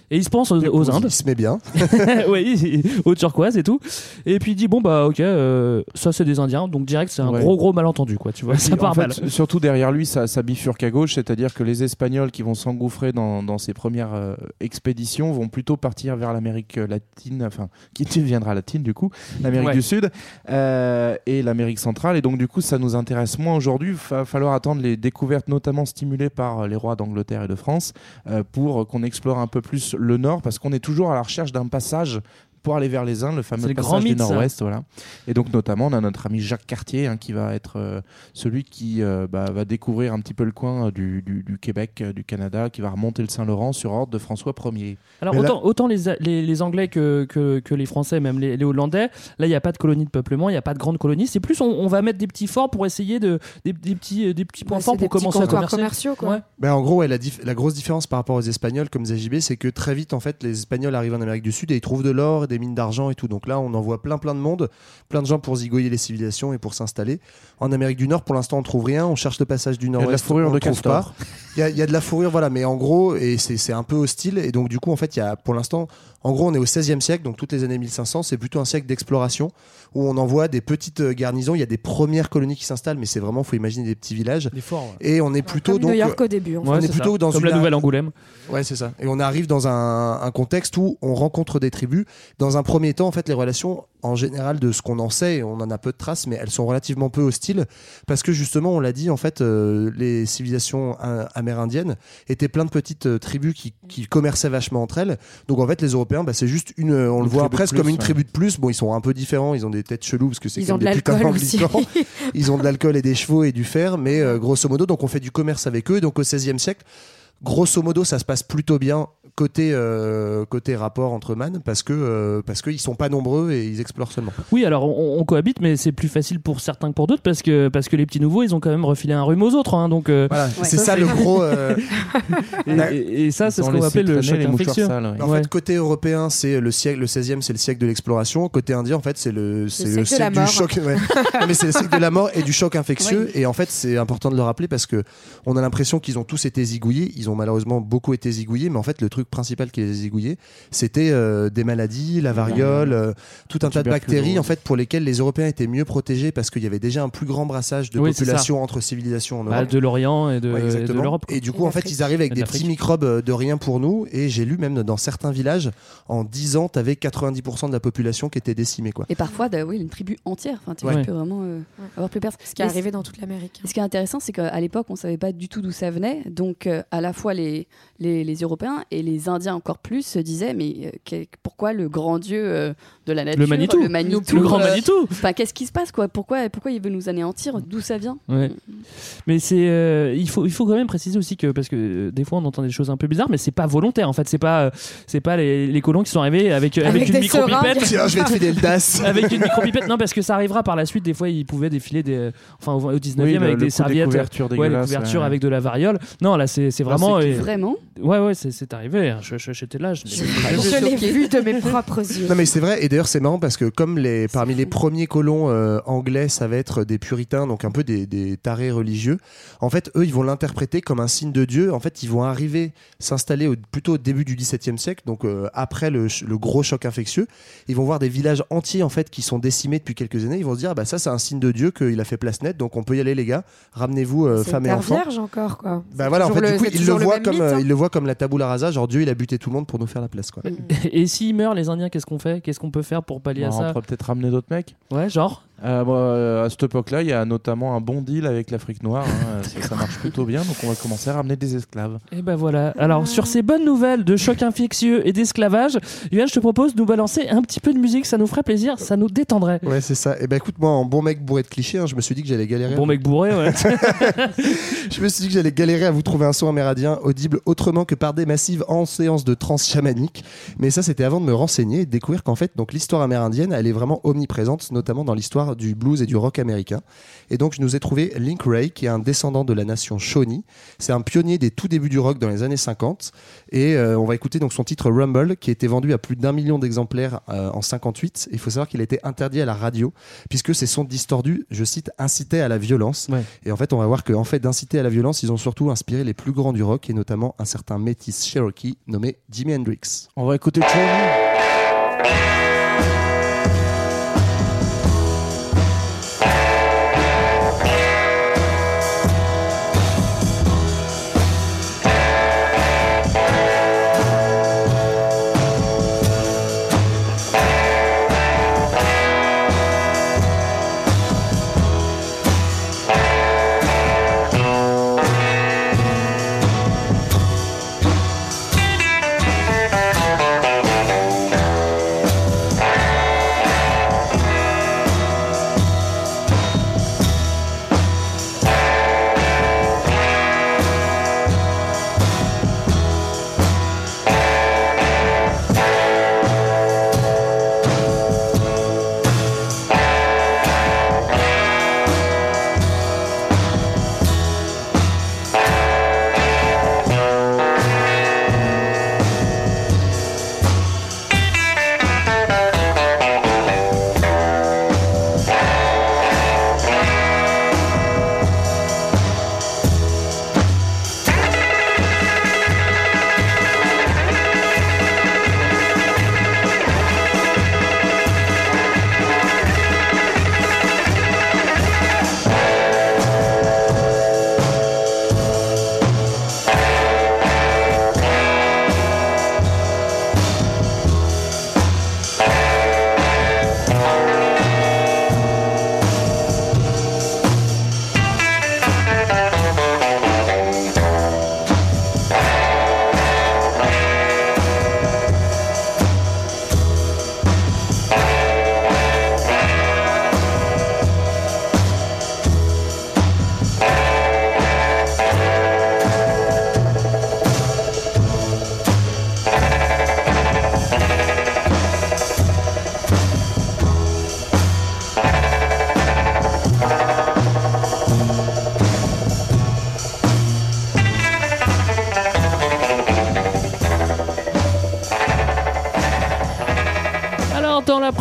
et il se pense aux, aux Indes. Il se met bien. oui, au turquoise et tout. Et puis il dit bon bah ok, euh, ça c'est des Indiens, donc direct c'est un Ouais. gros gros malentendu quoi, tu vois, ça En part fait, mal. Surtout derrière lui, ça, ça bifurque à gauche, c'est-à-dire que les Espagnols qui vont s'engouffrer dans, dans ces premières euh, expéditions vont plutôt partir vers l'Amérique latine, enfin, qui deviendra latine du coup, l'Amérique Ouais. du Sud euh, et l'Amérique centrale. Et donc, du coup, ça nous intéresse moins aujourd'hui. Il va falloir attendre les découvertes, notamment stimulées par euh, les rois d'Angleterre et de France, euh, pour qu'on explore un peu plus le nord, parce qu'on est toujours à la recherche d'un passage pour aller vers les Indes, le fameux le grand passage du mythe, ça. nord-ouest. Voilà. Et donc, notamment, on a notre ami Jacques Cartier hein, qui va être euh, celui qui euh, bah, va découvrir un petit peu le coin euh, du, du- du Québec, euh, du Canada, qui va remonter le Saint-Laurent sur ordre de François Ier. Alors Mais là- autant, autant les, les, les Anglais que, que, que les Français, même les, les Hollandais, là il n'y a pas de colonie de peuplement, il n'y a pas de grande colonie. C'est plus on, on va mettre des petits forts pour essayer de des, des petits des petits points Ouais, forts pour des commencer à commercer. commerciaux, quoi. Ouais. Ben, en gros, ouais, la, la grosse différence par rapport aux Espagnols, comme ZJB, c'est que très vite, en fait, les Espagnols arrivent en Amérique du Sud et ils trouvent de l'or, et des mines d'argent et tout. Donc là, on envoie plein plein de monde, plein de gens pour zigoyer les civilisations et pour s'installer. En Amérique du Nord, pour l'instant, on trouve rien. On cherche le passage du de la fourrure on de trouve pas. Il y, a- il y a de la fourrure, voilà, mais en gros, et c'est c'est un peu hostile. Et donc, du coup, en fait, il y a pour l'instant, en gros, on est au 16e siècle, donc toutes les années 1500, c'est plutôt un siècle d'exploration où on envoie des petites euh, garnisons. Il y a des premières colonies qui s'installent, mais c'est vraiment, faut imaginer des petits villages. Des forts. ouais. Et on est plutôt Comme donc. New York au début. en fait. on Ouais, est c'est plutôt ça. dans comme une la nouvelle Angoulême. Ouais, c'est ça. Et on arrive dans un, un contexte où on rencontre des tribus. Dans un premier temps, en fait, les relations, en général, de ce qu'on en sait, on en a peu de traces, mais elles sont relativement peu hostiles parce que justement, on l'a dit, en fait, euh, les civilisations euh, amérindiennes étaient plein de petites euh, tribus qui, qui commerçaient vachement entre elles. Donc, en fait, les Européens, bah, c'est juste une, on le voit presque plus, comme une ouais. tribu de plus. Bon, ils sont un peu différents, ils ont des têtes cheloues parce que c'est Ils comme ont de des putains l'alcool aussi. d'anglicans. Ils ont de l'alcool et des chevaux et du fer, mais euh, grosso modo, donc on fait du commerce avec eux. Donc au XVIe siècle, grosso modo, ça se passe plutôt bien côté euh, côté rapport entre man parce que euh, parce qu'ils sont pas nombreux et ils explorent seulement. Oui, alors on, on cohabite, mais c'est plus facile pour certains que pour d'autres parce que parce que les petits nouveaux, ils ont quand même refilé un rhume aux autres, hein, donc. euh, Voilà, Ouais. c'est Ça, ça le gros. euh, et, et- et ça, c'est ce qu'on appelle le choc infectieux. sales, ouais. En Ouais. fait, côté européen, c'est le siècle, le 16e, c'est le siècle de l'exploration. Côté indien, en fait, c'est le, c'est siècle de la du mort. choc. Non, mais c'est le siècle de la mort et du choc infectieux. Et en fait, c'est important de le rappeler parce que on a l'impression qu'ils ont tous été zigouillés. Ils ont malheureusement beaucoup été zigouillés, mais en fait, le truc principal qui les a zigouillés, c'était euh, des maladies, la variole, euh, tout un tas de bactéries, en fait, pour lesquelles les Européens étaient mieux protégés parce qu'il y avait déjà un plus grand brassage de Oui, population entre civilisations en Bah, Europe. de l'Orient et de, Ouais, l'Europe. Et du Et coup, en fait, ils arrivent avec Et des petits microbes euh, de rien pour nous. Et j'ai lu même dans certains villages, en 10 ans, t'avais 90% de la population qui était décimée. Quoi. Et parfois, de- oui, une tribu entière. Enfin, tu Ouais. peux vraiment euh, avoir plus personne. Ce qui est arrivé dans toute l'Amérique. Et ce qui est intéressant, c'est qu'à l'époque, on savait pas du tout d'où ça venait. Donc, euh, à la fois les, les, les Européens et les Indiens encore plus se disaient mais euh, que- pourquoi le grand dieu euh, de la nature, Le Manitou. le, Manitou, Le grand euh, Manitou. Enfin, qu'est-ce qui se passe quoi? Pourquoi pourquoi il veut nous anéantir? D'où ça vient? Ouais. Mais c'est, euh, il faut, il faut quand même préciser aussi que parce que euh, des fois on entend des choses un peu bizarres, mais c'est pas volontaire en fait. C'est pas, euh, c'est pas les, les colons qui sont arrivés avec, avec, Avec une des micro-pipette. Tiens, je vais te filer le DAS. avec une micro-pipette. Non, parce que ça arrivera par la suite. Des fois, ils pouvaient défiler des, enfin, au au 19e Oui, le- avec le des serviettes, couvertures ouais, couvertures ouais. avec de la variole. Non, là, c'est, c'est vraiment. ouais, ouais, c'est, c'est arrivé. Je- J'étais là. Je l'ai- Je l'ai vu de mes propres yeux. Non mais c'est vrai et d'ailleurs c'est marrant parce que comme les parmi les premiers colons euh, anglais ça va être des puritains donc un peu des, des tarés religieux en fait eux ils vont l'interpréter comme un signe de Dieu en fait ils vont arriver s'installer au, plutôt au début du XVIIe siècle donc euh, après le, le gros choc infectieux ils vont voir des villages entiers en fait qui sont décimés depuis quelques années ils vont se dire ah bah ça c'est un signe de Dieu qu'il a fait place nette donc on peut y aller les gars ramenez-vous euh, femmes et enfants Vierge encore, quoi. bah voilà en fait du coup ils le le voient même comme mythe, euh, hein. ils le voient comme la tabula rasa genre Dieu il a buté tout le monde pour nous faire la place quoi Et s'ils meurent, les Indiens, qu'est-ce qu'on fait? Qu'est-ce qu'on peut faire pour pallier Bon, à on ça? pourrait peut-être ramener d'autres mecs. Ouais, genre? Euh, bon, euh, à cette époque-là, il y a notamment un bon deal avec l'Afrique noire. hein. ça, ça marche plutôt bien, donc on va commencer à ramener des esclaves. Et ben voilà. Alors sur ces bonnes nouvelles de choc infectieux et d'esclavage, Yuan, je te propose de nous balancer un petit peu de musique. Ça nous ferait plaisir, ça nous détendrait. ouais c'est ça et ben écoute moi en bon mec bourré de clichés hein, je me suis dit que j'allais galérer Bon mec bourré, ouais. Je me suis dit que j'allais galérer à vous trouver un son amérindien audible autrement que par des massives en séance de trance chamanique. Mais ça, c'était avant de me renseigner et de découvrir qu'en fait, donc l'histoire amérindienne, elle est vraiment omniprésente, notamment dans l'histoire du blues et du rock américain. Et donc je nous ai trouvé Link Ray, qui est un descendant de la nation Shawnee. C'est un pionnier des tout débuts du rock dans les années 50. Et euh, on va écouter donc son titre Rumble, qui a été vendu à plus d'un million d'exemplaires euh, en 58. Il faut savoir qu'il a été interdit à la radio, puisque ses sons distordus, je cite, incitaient à la violence. Et en fait, on va voir qu'en fait, d'inciter à la violence, ils ont surtout inspiré les plus grands du rock, et notamment un certain métis Cherokee nommé Jimi Hendrix. On va écouter Shawnee.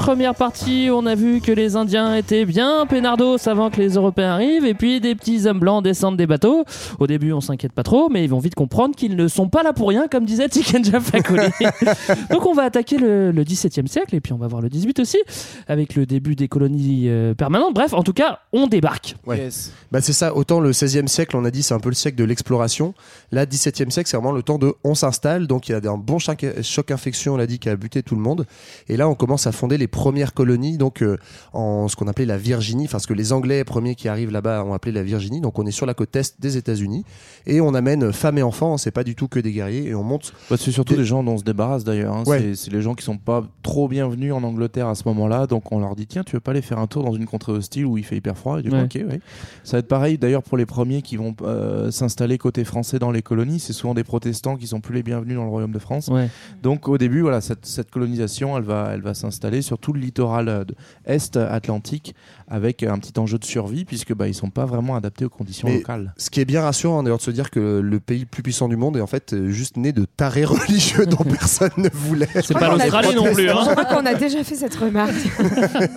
Première partie, on a vu que les Indiens étaient bien peinardos avant que les Européens arrivent, et puis des petits hommes blancs descendent des bateaux. Au début, on s'inquiète pas trop, mais ils vont vite comprendre qu'ils ne sont pas là pour rien, comme disait Tikenja. Donc, on va attaquer le, le 17e siècle, et puis on va voir le 18 aussi, avec le début des colonies euh, permanentes. Bref, en tout cas, on débarque. Ouais. Bah c'est ça, autant le 16e siècle, on a dit, c'est un peu le siècle de l'exploration. Là, 17e siècle, c'est vraiment le temps de on s'installe. Donc, il y a un bon choc, choc infection, on l'a dit, qui a buté tout le monde. Et là, on commence à fonder les premières colonies, donc euh, en ce qu'on appelait la Virginie, enfin ce que les Anglais premiers qui arrivent là-bas ont appelé la Virginie. Donc, on est sur la côte est des États-Unis et on amène femmes et enfants. C'est pas du tout que des guerriers et on monte. Bah, c'est surtout des gens dont on se débarrasse d'ailleurs. hein. Ouais. C'est- les gens qui sont pas trop bienvenus en Angleterre à ce moment-là. Donc on leur dit tiens, tu veux pas aller faire un tour dans une contrée hostile où il fait hyper froid? Et du coup, Ouais. ok, ouais. Ça va être pareil d'ailleurs pour les premiers qui vont euh, s'installer côté français dans les colonies. C'est souvent des protestants qui sont plus les bienvenus dans le royaume de France. Ouais. Donc au début, voilà, cette, cette colonisation, elle va, elle va s'installer sur tout le littoral euh, est atlantique avec un petit enjeu de survie puisque bah, ils sont pas vraiment adaptés aux conditions Mais locales. Ce qui est bien rassurant d'ailleurs de se dire que le pays le plus puissant du monde est en fait euh, juste né de tarés religieux dont personne ne voulait. C'est pas l'Australie non plus. hein. Je crois qu'on a déjà fait cette remarque.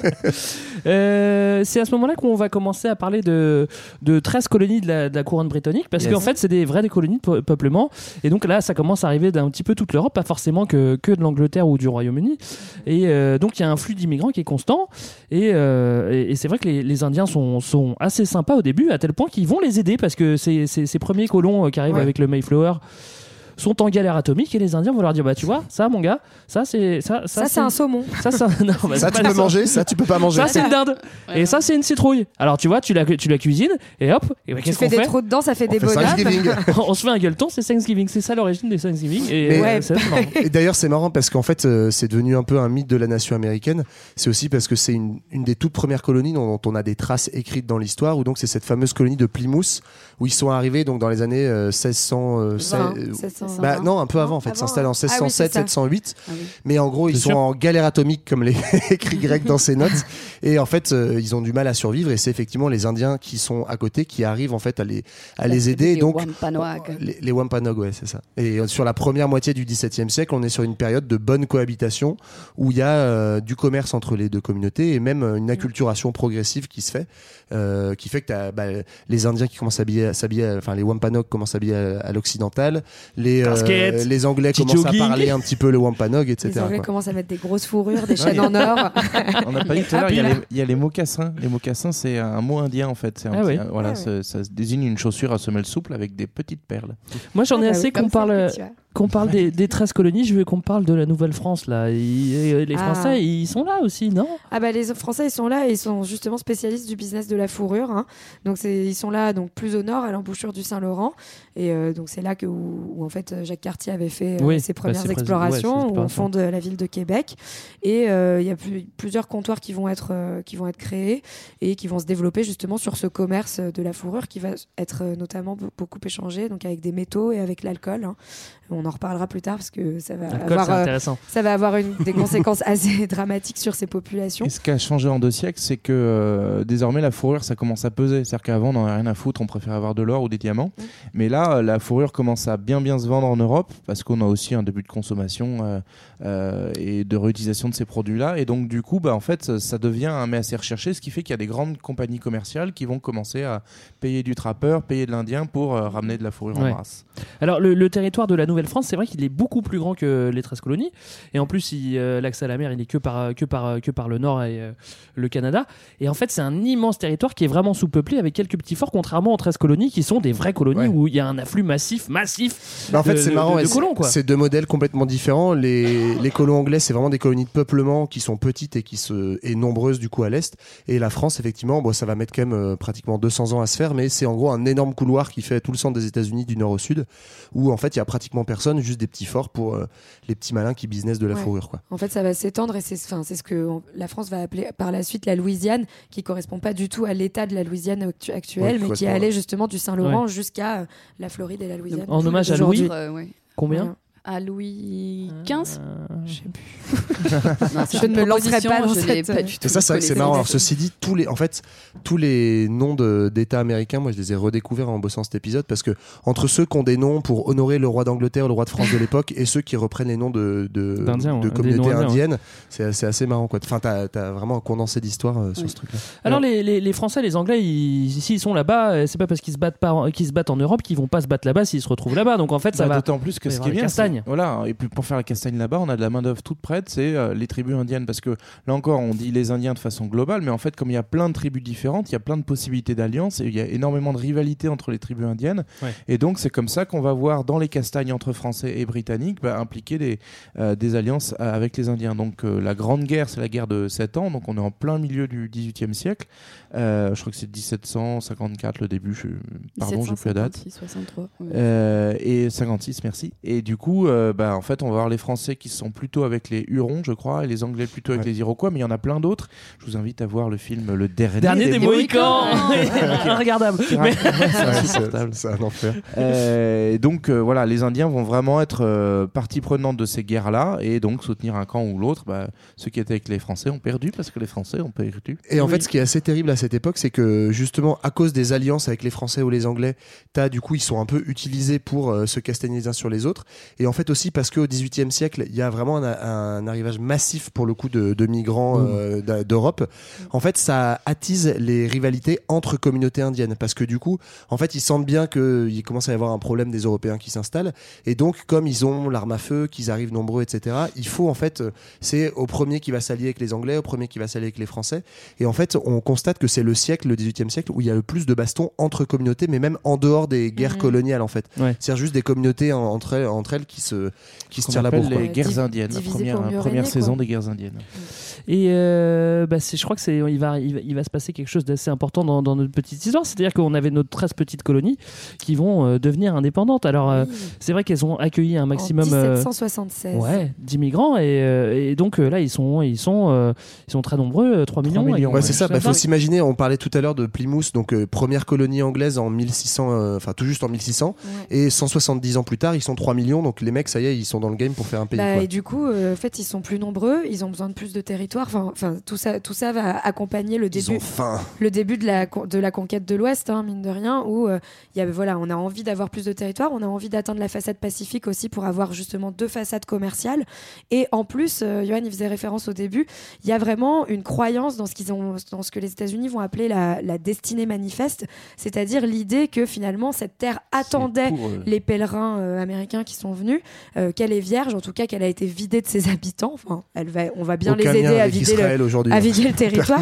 Euh, c'est à ce moment-là qu'on va commencer à parler de, de 13 colonies de la, de la couronne britannique, parce Yes. qu'en fait, c'est des vraies des colonies de peu- peuplement. Et donc là, ça commence à arriver d'un petit peu toute l'Europe, pas forcément que, que de l'Angleterre ou du Royaume-Uni. Et euh, donc, il y a un flux d'immigrants qui est constant. Et, euh, et, et c'est vrai que les, les Indiens sont, sont assez sympas au début, à tel point qu'ils vont les aider, parce que ces, ces, ces premiers colons euh, qui arrivent Ouais. avec le Mayflower sont en galère atomique et les Indiens vont leur dire bah tu vois ça mon gars ça c'est ça Ça, c'est un saumon. ça, ça, non, bah, Ça tu peux ça. manger, ça tu peux pas manger. Ça, c'est une dinde. Et ça, c'est une citrouille. Alors, tu vois, tu la, tu la cuisines et hop, et bah, qu'est-ce qu'on des fait trous dedans, ça fait On des. Thanksgiving. On se fait un gueuleton, c'est Thanksgiving. C'est ça l'origine des Thanksgiving. Et euh, Ouais. Et d'ailleurs, c'est marrant parce qu'en fait, euh, c'est devenu un peu un mythe de la nation américaine. C'est aussi parce que c'est une, une des toutes premières colonies dont, dont on a des traces écrites dans l'histoire. Où donc c'est cette fameuse colonie de Plymouth où ils sont arrivés donc dans les années euh, 1600, euh, 20, euh, 1600. Bah, non, un peu avant en fait, Avant, s'installe en hein. Ah oui, 1607, c'est ça. 708. Ah oui. Mais en gros, ils sont sûr. en galère atomique comme les écrit Greg dans ses notes. Et en fait, euh, ils ont du mal à survivre. Et c'est effectivement les Indiens qui sont à côté qui arrivent en fait à les à les aider. Donc Wampanoag. les, les Wampanoag, ouais, c'est ça. Et sur la première moitié du XVIIe siècle, on est sur une période de bonne cohabitation où il y a euh, du commerce entre les deux communautés et même une acculturation progressive qui se fait, euh, qui fait que bah, les Indiens qui commencent à s'habiller, s'habiller, enfin les Wampanoag commencent à s'habiller à, à l'occidental, les euh, les Anglais petit commencent jogging. à parler un petit peu le Wampanoag, etc. Les Anglais quoi. commencent à mettre des grosses fourrures, des chaînes en or. On n'a pas dit tout à l'heure, il y, a les- mocassins. Les mocassins, c'est un mot indien en fait. Un Ah petit- oui. voilà, Ah ça, désigne une chaussure à semelle souple avec des petites perles. Moi, j'en ai Ah bah assez oui, qu'on parle. Qu'on parle des, des 13 colonies. Je veux qu'on parle de la Nouvelle-France là. Ils- les Ah. Français, ils sont là aussi, non? Ah bah les Français ils sont là et ils sont justement spécialistes du business de la fourrure. hein. Donc ils sont là donc plus au nord à l'embouchure du Saint-Laurent et euh, donc c'est là que où, où, en fait Jacques Cartier avait fait euh, Oui, ses bah, premières explorations ouais, ses où on fonde la ville de Québec et euh, il y a plus- plusieurs comptoirs qui vont être qui vont être créés et qui vont se développer justement sur ce commerce de la fourrure qui va être notamment be- beaucoup échangé donc avec des métaux et avec l'alcool. hein. On en reparlera plus tard parce que ça va avoir euh, ça va avoir une, des conséquences assez dramatiques sur ces populations. Et ce qui a changé en deux siècles, c'est que euh, désormais la fourrure, ça commence à peser. C'est-à-dire qu'avant, on n'en avait rien à foutre, on préférait avoir de l'or ou des diamants. Mais là, euh, la fourrure commence à bien bien se vendre en Europe parce qu'on a aussi un début de consommation euh, euh, et de réutilisation de ces produits-là. Et donc, du coup, bah, en fait, ça- devient un mets assez recherché, ce qui fait qu'il y a des grandes compagnies commerciales qui vont commencer à payer du trappeur, payer de l'Indien pour euh, ramener de la fourrure Ouais. en masse. Alors, le, le territoire de la Nouvelle-France, c'est vrai qu'il est beaucoup plus grand que les 13 colonies. Et en plus, euh, l'accès à la mer, il est que par, que par, que par le nord et euh, le Canada. Et en fait, c'est un immense territoire qui est vraiment sous-peuplé avec quelques petits forts, contrairement aux 13 colonies qui sont des vraies colonies Ouais. où il y a un afflux massif, massif. Bah, en fait, c'est marrant. de- de colons, quoi. C'est deux modèles complètement différents. Les, les colons anglais, c'est vraiment des colonies de peuplement qui sont petites et qui se, et nombreuses du coup à l'est. Et la France, effectivement, bon, ça va mettre quand même euh, pratiquement 200 ans à se faire, mais c'est en gros un énorme couloir qui fait tout le centre des États-Unis du nord au sud, où en fait il y a pratiquement personne, juste des petits forts pour euh, les petits malins qui business de la Ouais. fourrure, quoi. En fait, ça va s'étendre et c'est ce que on- la France va appeler par la suite la Louisiane, qui correspond pas du tout à l'état de la Louisiane actu- actuelle, Ouais, mais qui allait justement du Saint-Laurent jusqu'à euh, la Floride et la Louisiane. En hommage à. Louis. Euh, ouais. Combien? À Louis XV Je sais plus. Non, c'est Je ne me lancerai pas dans cette- pas du tout Et ça, c'est vrai que c'est marrant. Alors, ceci dit, tous les, en fait, tous les noms d'États américains, moi, je les ai redécouverts en bossant cet épisode parce que entre ceux qui ont des noms pour honorer le roi d'Angleterre, le roi de France de l'époque, et ceux qui reprennent les noms de, de, D'Indiens, de ouais, des communautés indiennes, c'est c'est assez marrant, quoi. Enfin, t'as as vraiment un condensé d'histoire euh, sur Oui. ce truc-là. Alors les, les, les Français, les Anglais, ils- s'ils sont là-bas, euh, c'est pas parce qu'ils se battent pas, en- qu'ils se battent en Europe qu'ils vont pas se battre là-bas s'ils se retrouvent là-bas. Donc en fait, ça Bah, va. D'autant plus que ce qui est bien, voilà, et puis pour faire la castagne là-bas, on a de la main d'œuvre toute prête, c'est euh, les tribus indiennes, parce que là encore, on dit les Indiens de façon globale, mais en fait, comme il y a plein de tribus différentes, il y a plein de possibilités d'alliances et il y a énormément de rivalité entre les tribus indiennes, Ouais. et donc c'est comme ça qu'on va voir dans les castagnes entre Français et Britanniques bah, impliquer des, euh, des alliances euh, avec les Indiens. Donc euh, la Grande Guerre, c'est la guerre de 7 ans, donc on est en plein milieu du XVIIIe siècle. Euh, je crois que c'est 1754 le début. Je... Pardon, j'ai plus la date. 1756, 63. ouais. Euh, et 56, merci. Et du coup, euh, bah, en fait, on va voir les Français qui sont plutôt avec les Hurons, je crois, et les Anglais plutôt avec Ouais. les Iroquois, mais il y en a plein d'autres. Je vous invite à voir le film Le Dernier, Dernier des Mohicans, Mohicans. regardable. Mais- c'est un enfer. Euh, et donc euh, voilà, les Indiens vont vraiment être euh, partie prenante de ces guerres-là et donc soutenir un camp ou l'autre. Bah, ceux qui étaient avec les Français ont perdu parce que les Français ont perdu. Et en Oui. fait, ce qui est assez terrible à cette époque, c'est que justement, à cause des alliances avec les Français ou les Anglais, t'as du coup, ils sont un peu utilisés pour euh, se castagner les uns sur les autres. Et en fait aussi parce qu'au XVIIIe siècle, il y a vraiment un, un arrivage massif pour le coup de, de migrants euh, d'a- d'Europe. En fait, ça attise les rivalités entre communautés indiennes parce que du coup, en fait, ils sentent bien qu'il commence à y avoir un problème des Européens qui s'installent. Et donc, comme ils ont l'arme à feu, qu'ils arrivent nombreux, etc., il faut en fait, euh, c'est au premier qui va s'allier avec les Anglais, au premier qui va s'allier avec les Français. Et en fait, on constate que c'est le siècle, le 18e siècle, où il y a le plus de bastons entre communautés, mais même en dehors des guerres Mhm. coloniales, en fait. Ouais. C'est-à-dire juste des communautés en- entre elles, entre elles qui qui se, qui se tire la bourre. quoi. les guerres indiennes, la première, première régner, saison quoi. des guerres indiennes. Et euh, bah, je crois que c'est il va, il va il va se passer quelque chose d'assez important dans, dans notre petite histoire. C'est-à-dire qu'on avait nos 13 petites colonies qui vont euh, devenir indépendantes. Alors euh, c'est vrai qu'elles ont accueilli un maximum En euh, 1776. ouais, 10 migrants et, euh, et donc euh, là ils sont ils sont euh, ils sont très nombreux, euh, 3 millions. millions, Ouais, c'est ça. Je Bah, faut s'imaginer. On parlait tout à l'heure de Plymouth, donc euh, première colonie anglaise en 1600, euh, enfin tout juste en 1600, et 170 ans plus tard, ils sont 3 millions. Donc les mecs, ça y est, ils sont dans le game pour faire un pays. Bah, quoi. et du coup, euh, en fait, ils sont plus nombreux, ils ont besoin de plus de territoire. Enfin, tout ça, tout ça va accompagner le début, ont faim. le début de la con- de la conquête de l'Ouest, hein, mine de rien, où euh, il y a, voilà, on a envie d'avoir plus de territoire, on a envie d'atteindre la façade pacifique aussi pour avoir justement deux façades commerciales. Et en plus, euh, Johan, il faisait référence au début, il y a vraiment une croyance dans ce qu'ils ont, dans ce que les États-Unis vont appeler la, la destinée manifeste, c'est-à-dire l'idée que finalement cette terre attendait pour, euh, les pèlerins américains qui sont venus, euh, qu'elle est vierge, en tout cas qu'elle a été vidée de ses habitants. Enfin, elle va, on va bien Aucun les aider à vider, le, à vider le territoire.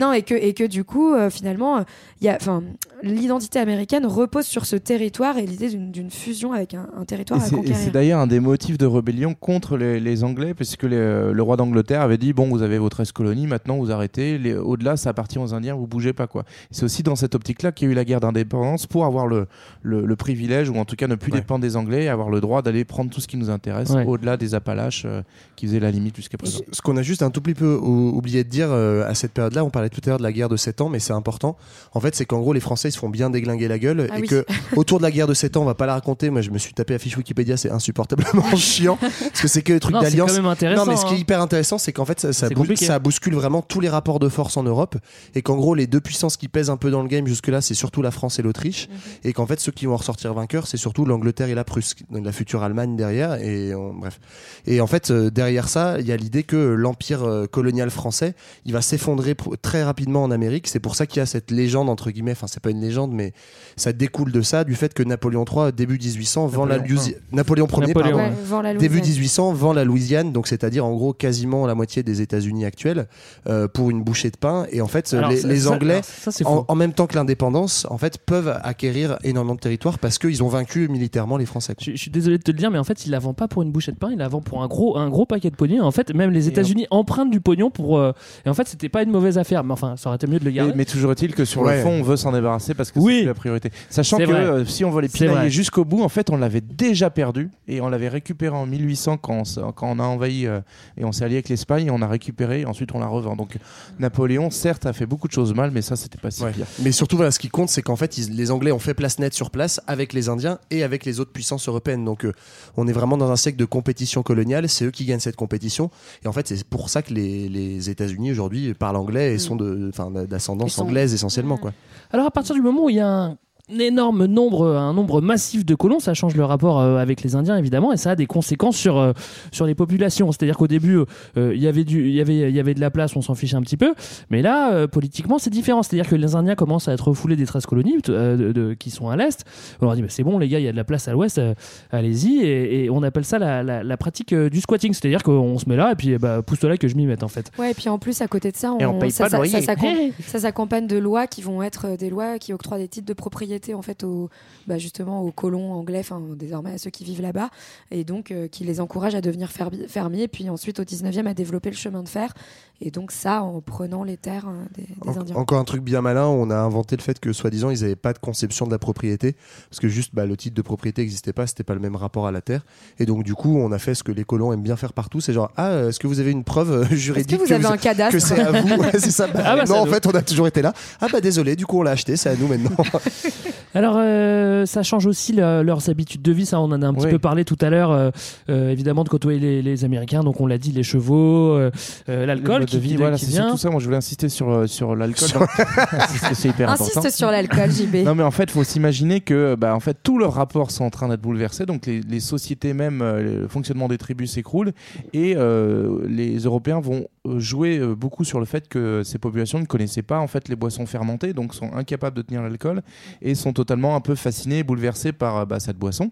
non, et que, et que du coup, euh, finalement, euh, il y a, enfin, l'identité américaine repose sur ce territoire et l'idée d'une d'une fusion avec un, un territoire Et à c'est- et conquérir. c'est d'ailleurs un des motifs de rébellion contre les, les Anglais, puisque les- le roi d'Angleterre avait dit bon, vous avez vos 13 colonies, maintenant vous arrêtez, les- au-delà ça appartient aux Indiens, vous bougez pas quoi. C'est aussi dans cette optique-là qu'il y a eu la guerre d'indépendance pour avoir le, le, le privilège, ou en tout cas ne plus Ouais. dépendre des Anglais, et avoir le droit d'aller prendre tout ce qui nous intéresse, Ouais. au-delà des Appalaches euh, qui faisaient la limite jusqu'à présent. Ce qu'on a juste un tout petit peu ou- oublié de dire euh, à cette période-là, on parlait tout à l'heure de la guerre de 7 ans, mais c'est important. En fait, c'est qu'en gros, les Français ils se font bien déglinguer la gueule Ah et oui. que autour de la guerre de 7 ans, on va pas la raconter. Moi, je me suis tapé la fiche Wikipédia, c'est insupportablement chiant parce que c'est que Non, c'est d'alliance. Non, mais ce qui est hein. hyper intéressant, c'est qu'en fait, ça, ça, ça bouscule vraiment tous les rapports de force en Europe et qu'en gros, les deux puissances qui pèsent un peu dans le game jusque-là, c'est surtout la France et l'Autriche et qu'en fait, ceux qui vont en ressortir vainqueurs, c'est surtout l'Angleterre et la Prusse, donc la future Allemagne derrière. Et on- bref. Et en fait, euh, derrière ça, il y a l'idée que l'empire euh, colonial français, il va s'effondrer très rapidement en Amérique. C'est pour ça qu'il y a cette légende entre guillemets. Enfin, c'est pas une légende, mais ça découle de ça, du fait que Napoléon III, début 1800, vend la Napoléon Louisi- Napoléon Ier, Napoléon, pardon, Ouais, vend la début Louisiane. 1800 vend la Louisiane, donc c'est-à-dire en gros quasiment la moitié des États-Unis actuels euh, pour une bouchée de pain. Et en fait, Alors, les, Anglais, ça, en, même temps que l'indépendance, en fait, peuvent acquérir énormément de territoire parce qu'ils ont vaincu militairement les Français. je suis désolé de te le dire, mais en fait, il la vend pas pour une bouchée de pain, il la vend pour un gros, un gros paquet de pognon. En fait, même les États-Unis empruntent du pognon pour. euh, et en fait, c'était pas une mauvaise affaire. Mais enfin, ça aurait été mieux de le garder. mais toujours est-il que sur Ouais. le fond, on veut s'en débarrasser parce que Oui. c'est la priorité. Sachant C'est que euh, si on veut les pinailler jusqu'au bout, en fait, on l'avait déjà perdu et on l'avait récupéré en 1800 quand on, quand on a envahi euh, et on s'est allié avec l'Espagne. On a récupéré et ensuite on la revend. Donc Napoléon, certes, a fait beaucoup de choses mal, mais ça, c'était pas si Ouais. pire. Mais surtout, voilà, ce qui compte, c'est qu'en fait, ils- les Anglais ont fait place nette sur place avec les Indiens et avec les autres puissances européennes. Donc, euh, on est vraiment dans un siècle de compétition coloniale. C'est eux qui gagnent cette compétition. Et en fait, c'est pour ça que les, les États-Unis aujourd'hui parlent anglais et sont de, enfin, d'ascendance sont- anglaise essentiellement, quoi. Alors à partir du moment où il y a un énorme nombre, un nombre massif de colons, ça change le rapport euh, avec les Indiens évidemment, et ça a des conséquences sur euh, sur les populations. C'est-à-dire qu'au début, euh, il y avait du, il y avait, il y avait de la place, on s'en fiche un petit peu, mais là, euh, politiquement, c'est différent. C'est-à-dire que les Indiens commencent à être refoulés des 13 colonies euh, de- de- qui sont à l'est. On leur dit, bah, c'est bon les gars, il y a de la place à l'ouest, euh, allez-y, et, et on appelle ça la, la- la pratique euh, du squatting. C'est-à-dire qu'on se met là et puis bah, pousse-toi là que je m'y mette en fait. Ouais, et puis en plus, à côté de ça, on paye ça, pas ça- loyer. ça ça s'accompagne de lois qui vont être des lois qui octroient des titres de propriété en fait aux, bah, justement aux colons anglais, enfin désormais à ceux qui vivent là-bas, et donc euh, qui les encouragent à devenir fermi- fermiers, puis ensuite au 19e à développer le chemin de fer, et donc ça en prenant les terres euh, des, des En- Indiens. Encore un truc bien malin, on a inventé le fait que soi-disant ils n'avaient pas de conception de la propriété, parce que juste bah, le titre de propriété n'existait pas, c'était pas le même rapport à la terre, et donc du coup on a fait ce que les colons aiment bien faire partout, c'est genre ah est-ce que vous avez une preuve euh, juridique vous avez un cadastre que c'est à vous Ouais, c'est ça. Bah, Ah bah, non en fait on a toujours été là. Ah bah désolé, du coup on l'a acheté, c'est à nous maintenant. Alors, euh, ça change aussi le- leurs habitudes de vie. Ça, on en a un petit Oui. peu parlé tout à l'heure. euh, euh, évidemment, de côtoyer les, les Américains. Donc, on l'a dit, les chevaux, euh, euh, Le l'alcool qui, de vie, qui- voilà, qui c'est vient. surtout ça. Moi, je voulais insister sur, euh, sur l'alcool. Parce que c'est hyper important. Insiste sur l'alcool, JB. Non mais en fait, faut s'imaginer que bah, en fait tous leurs rapports sont en train d'être bouleversés, donc les, les sociétés même, euh, le fonctionnement des tribus s'écroule et euh, les Européens vont euh, jouer euh, beaucoup sur le fait que ces populations ne connaissaient pas en fait les boissons fermentées, donc sont incapables de tenir l'alcool et sont totalement un peu fascinés, bouleversés par euh, bah, cette boisson.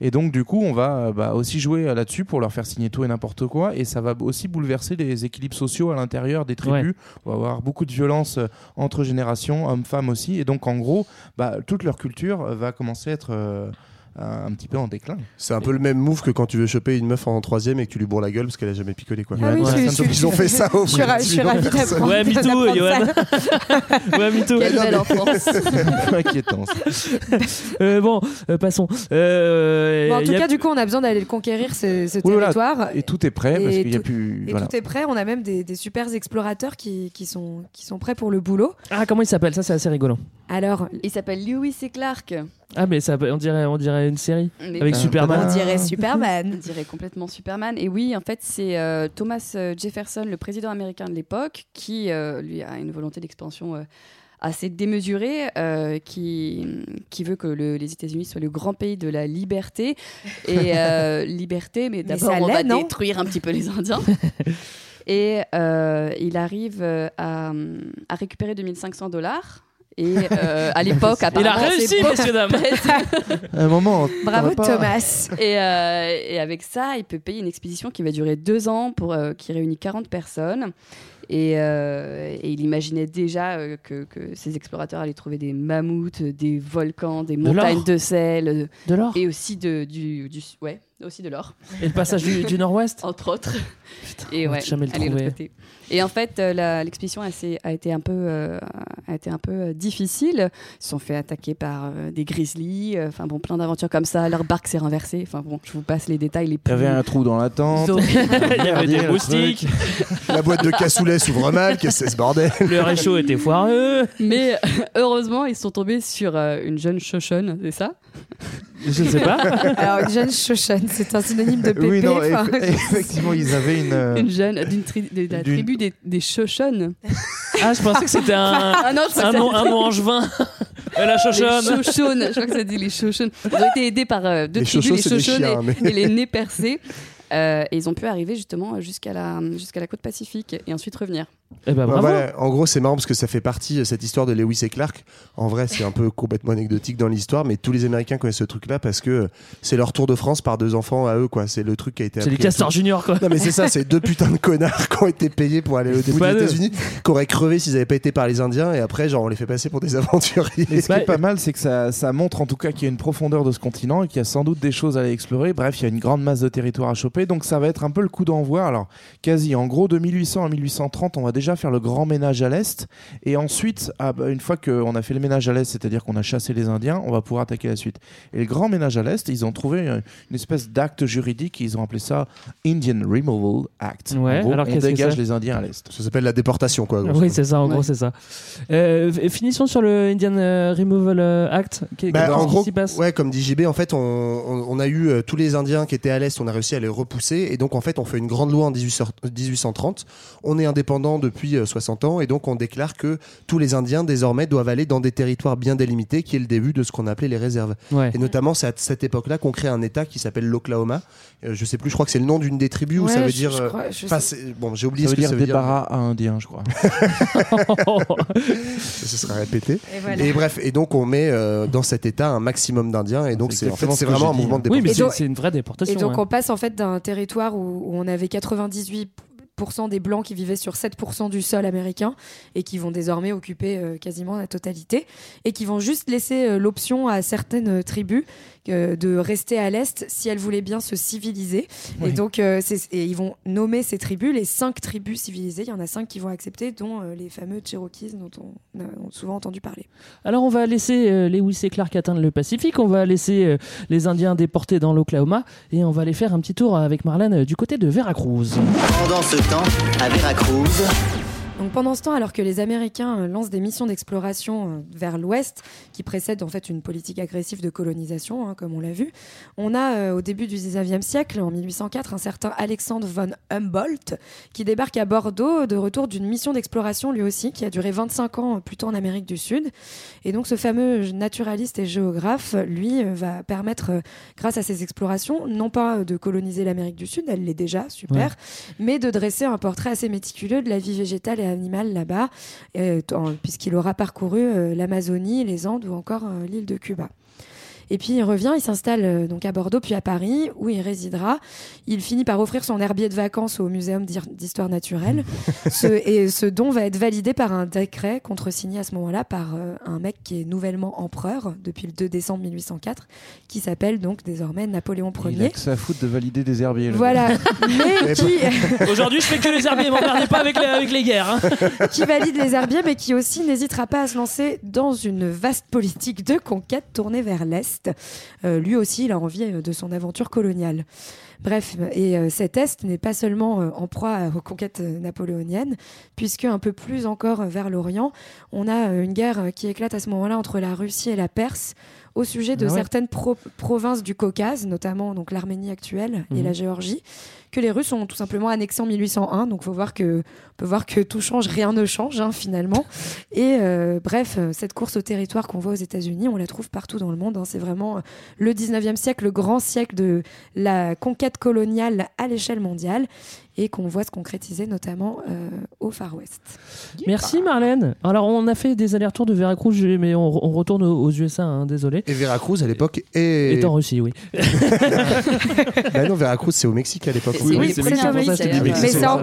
Et donc du coup, on va bah, aussi jouer là-dessus pour leur faire signer tout et n'importe quoi, et ça va aussi bouleverser les équilibres sociaux à l'intérieur des tribus. On va avoir beaucoup de violence entre générations, hommes-femmes aussi, et donc en gros, bah, toute leur culture va commencer à être euh, un, un petit peu en déclin. C'est un peu le même move que quand tu veux choper une meuf en troisième et que tu lui bourres la gueule parce qu'elle a jamais picolé quoi. Ah oui, je suis- je suis- Ils ont fait ça au je suis ravie d'apprendre- Ouais, me too, d'apprendre Johan. ouais, me too. Quelle belle enfance. inquiétant. ça. Euh, bon, euh, passons. Euh, Bon, en tout a- cas, du coup, on a besoin d'aller le conquérir, ce, ce Oui, voilà. territoire. Et tout est prêt parce Et qu'il y a tout- plus. Et voilà. tout est prêt. On a même des, des super explorateurs qui, qui, sont, qui sont prêts pour le boulot. Ah, comment il s'appelle? Ça, c'est assez rigolo. Alors, Il s'appelle Lewis et Clark. Ah, mais ça, on dirait, on dirait une série Mais- avec Superman. on dirait On Superman. dirait complètement Superman. Et oui, en fait, c'est euh, Thomas euh, Jefferson, le président américain de l'époque, qui euh, lui a une volonté d'expansion euh, assez démesurée, euh, qui, qui veut que le- les États-Unis soient le grand pays de la liberté. Et euh, liberté, mais d'abord, on va détruire un petit peu les Indiens. Et euh, il arrive à, à récupérer 2500 dollars. Et euh, à l'époque, Il a réussi, messieurs dames. Un moment. Bravo, Thomas. Et, euh, et avec ça, il peut payer une expédition qui va durer deux ans, pour, euh, qui réunit 40 personnes. Et, euh, et il imaginait déjà euh, que, que ces explorateurs allaient trouver des mammouths, des volcans, des De montagnes de sel, De l'or et aussi de, du, du- ouais, aussi de l'or, Et le passage du, du Nord-Ouest entre autres. Putain, Et ouais, jamais le aller de l'autre trouver. côté. Et en fait, euh, l'expédition a, été un peu, euh, a été un peu euh, difficile. Ils se sont fait attaquer par euh, des grizzlies. euh, Enfin bon, plein d'aventures comme ça. Leur barque s'est renversée. Enfin bon, je vous passe les détails les Il y avait un trou dans la tente. Il y avait des le moustiques, La boîte de cassoulet s'ouvre mal, qu'est-ce que c'est ce bordel le réchaud était foireux. Mais heureusement, ils sont tombés sur euh, une jeune Shoshone, c'est ça? Je ne sais pas. Alors, John Shoshone, c'est un synonyme de pépé. Oui, non, eff- effectivement, ils avaient une. euh, Une jeune d'une tri- de la tribu des, des Shoshone. Ah, je pensais que c'était un, Ah non, un, nom, un nom angevin. La Les chochonne. Shoshones, je crois que ça dit les Shoshones. Ils ont été aidés par euh, deux Les tribus, les et, mais- et les nez percés. Euh, et ils ont pu arriver justement jusqu'à la, jusqu'à la côte pacifique et ensuite revenir. Eh ben, Ouais, bravo. voilà. En gros, c'est marrant parce que ça fait partie, euh, cette histoire de Lewis et Clark. En vrai, c'est un peu complètement anecdotique dans l'histoire, mais tous les Américains connaissent ce truc-là parce que c'est leur tour de France par deux enfants à eux, quoi. C'est le truc qui a été C'est les castors juniors, quoi. Non, mais c'est ça, c'est deux putains de connards qui ont été payés pour aller au début des. États-Unis, qui auraient crevé s'ils n'avaient pas été par les Indiens, et après, genre, on les fait passer pour des aventuriers. Mais ce qui est pas mal, c'est que ça, ça montre en tout cas qu'il y a une profondeur de ce continent et qu'il y a sans doute des choses à aller explorer. Bref, il y a une grande masse de territoire à choper, donc ça va être un peu le coup d'envoi. Alors, quasi, en gros, de 1800 à 1830, on va déjà faire le grand ménage à l'est. Et ensuite, ah bah, une fois qu'on a fait le ménage à l'est, c'est-à-dire qu'on a chassé les Indiens, on va pouvoir attaquer la suite. Et le grand ménage à l'est, ils ont trouvé euh, une espèce d'acte juridique, ils ont appelé ça Indian Removal Act. Ouais, en gros, alors on qu'est-ce que dégage les Indiens à l'est. Ça s'appelle la déportation, quoi. Oui, c'est ça, en Ouais. gros, c'est ça. Euh, finissons sur le Indian euh, Removal euh, Act. Bah, en qui gros, passe ouais, comme dit JB, en fait, on, on- on a eu euh, tous les Indiens qui étaient à l'est, on a réussi à les repousser, et donc en fait, on fait une grande loi en 18 1830. On est indépendant depuis euh, 60 ans, et donc on déclare que tous les Indiens désormais doivent aller dans des territoires bien délimités, qui est le début de ce qu'on appelait les réserves. Ouais. Et notamment, c'est à cette époque-là qu'on crée un État qui s'appelle l'Oklahoma. Euh, je sais plus, je crois que c'est le nom d'une des tribus, ou ça veut je- dire. je euh, crois- je c'est- bon, j'ai oublié Ça ce veut que dire ça veut débarras à Indiens, je crois. ce sera répété. Et voilà. Et bref, et donc on met euh, dans cet état un maximum d'Indiens, et donc C'est en fait vraiment un mouvement de Oui, mais déportation. C'est une vraie déportation. Et donc ouais. on passe en fait d'un territoire où, où on avait 98% des blancs qui vivaient sur 7% du sol américain et qui vont désormais occuper euh, quasiment la totalité et qui vont juste laisser euh, l'option à certaines euh, tribus euh, de rester à l'est si elles voulaient bien se civiliser. Oui. Et donc euh, et ils vont nommer ces tribus les cinq tribus civilisées. Il y en a cinq qui vont accepter, dont euh, les fameux Cherokees dont on a souvent entendu parler. Alors on va laisser euh, Lewis et Clark atteindre le Pacifique, on va laisser euh, les Indiens déportés dans l'Oklahoma et on va aller faire un petit tour avec Marlène du côté de Veracruz. Pendant ce temps, à Veracruz, Donc pendant ce temps, alors que les Américains euh, lancent des missions d'exploration euh, vers l'ouest, qui précèdent en fait une politique agressive de colonisation, hein, comme on l'a vu, on a euh, au début du 19e siècle, en 1804, un certain Alexandre von Humboldt qui débarque à Bordeaux de retour d'une mission d'exploration lui aussi, qui a duré 25 ans plutôt en Amérique du Sud. Et donc ce fameux naturaliste et géographe, lui, va permettre, grâce à ses explorations, non pas de coloniser l'Amérique du Sud, elle l'est déjà, super, mais de dresser un portrait assez méticuleux de la vie végétale et animale là-bas, euh, puisqu'il aura parcouru euh, l'Amazonie, les Andes ou encore euh, l'île de Cuba. Et puis il revient, il s'installe euh, donc à Bordeaux puis à Paris où il résidera. Il finit par offrir son herbier de vacances au Muséum d'Hi- d'histoire naturelle. Ce- et ce don va être validé par un décret contresigné à ce moment-là par euh, un mec qui est nouvellement empereur depuis le 2 décembre 1804, qui s'appelle donc désormais Napoléon Il a Ier. que ça à foutre de valider des herbiers. Voilà, mais qui, Aujourd'hui, je fais que les herbiers, m'emmerdez pas avec les, avec les guerres. hein. qui valide les herbiers, mais qui aussi n'hésitera pas à se lancer dans une vaste politique de conquête tournée vers l'Est. Euh, lui aussi, il a envie euh, de son aventure coloniale. Bref, et euh, cet Est n'est pas seulement euh, en proie aux conquêtes napoléoniennes, puisque un peu plus encore vers l'Orient, on a une guerre qui éclate à ce moment-là entre la Russie et la Perse au sujet de Ah ouais. certaines pro- provinces du Caucase, notamment donc l'Arménie actuelle et Mhm. la Géorgie, que les Russes ont tout simplement annexé en 1801. Donc, faut voir que, on peut voir que tout change, rien ne change hein, finalement. Et euh, bref, euh, cette course au territoire qu'on voit aux États-Unis, on la trouve partout dans le monde. hein. C'est vraiment euh, le 19e siècle, le grand siècle de la conquête coloniale à l'échelle mondiale et qu'on voit se concrétiser notamment euh, au Far West. Merci Marlène. Alors, on a fait des allers-retours de Veracruz, mais on, on retourne aux USA, hein, désolé. Et Veracruz à l'époque est. Est en Russie, oui. Bah non, Veracruz c'est au Mexique à l'époque. C'est- oui, c'est au Mexique. Mexique,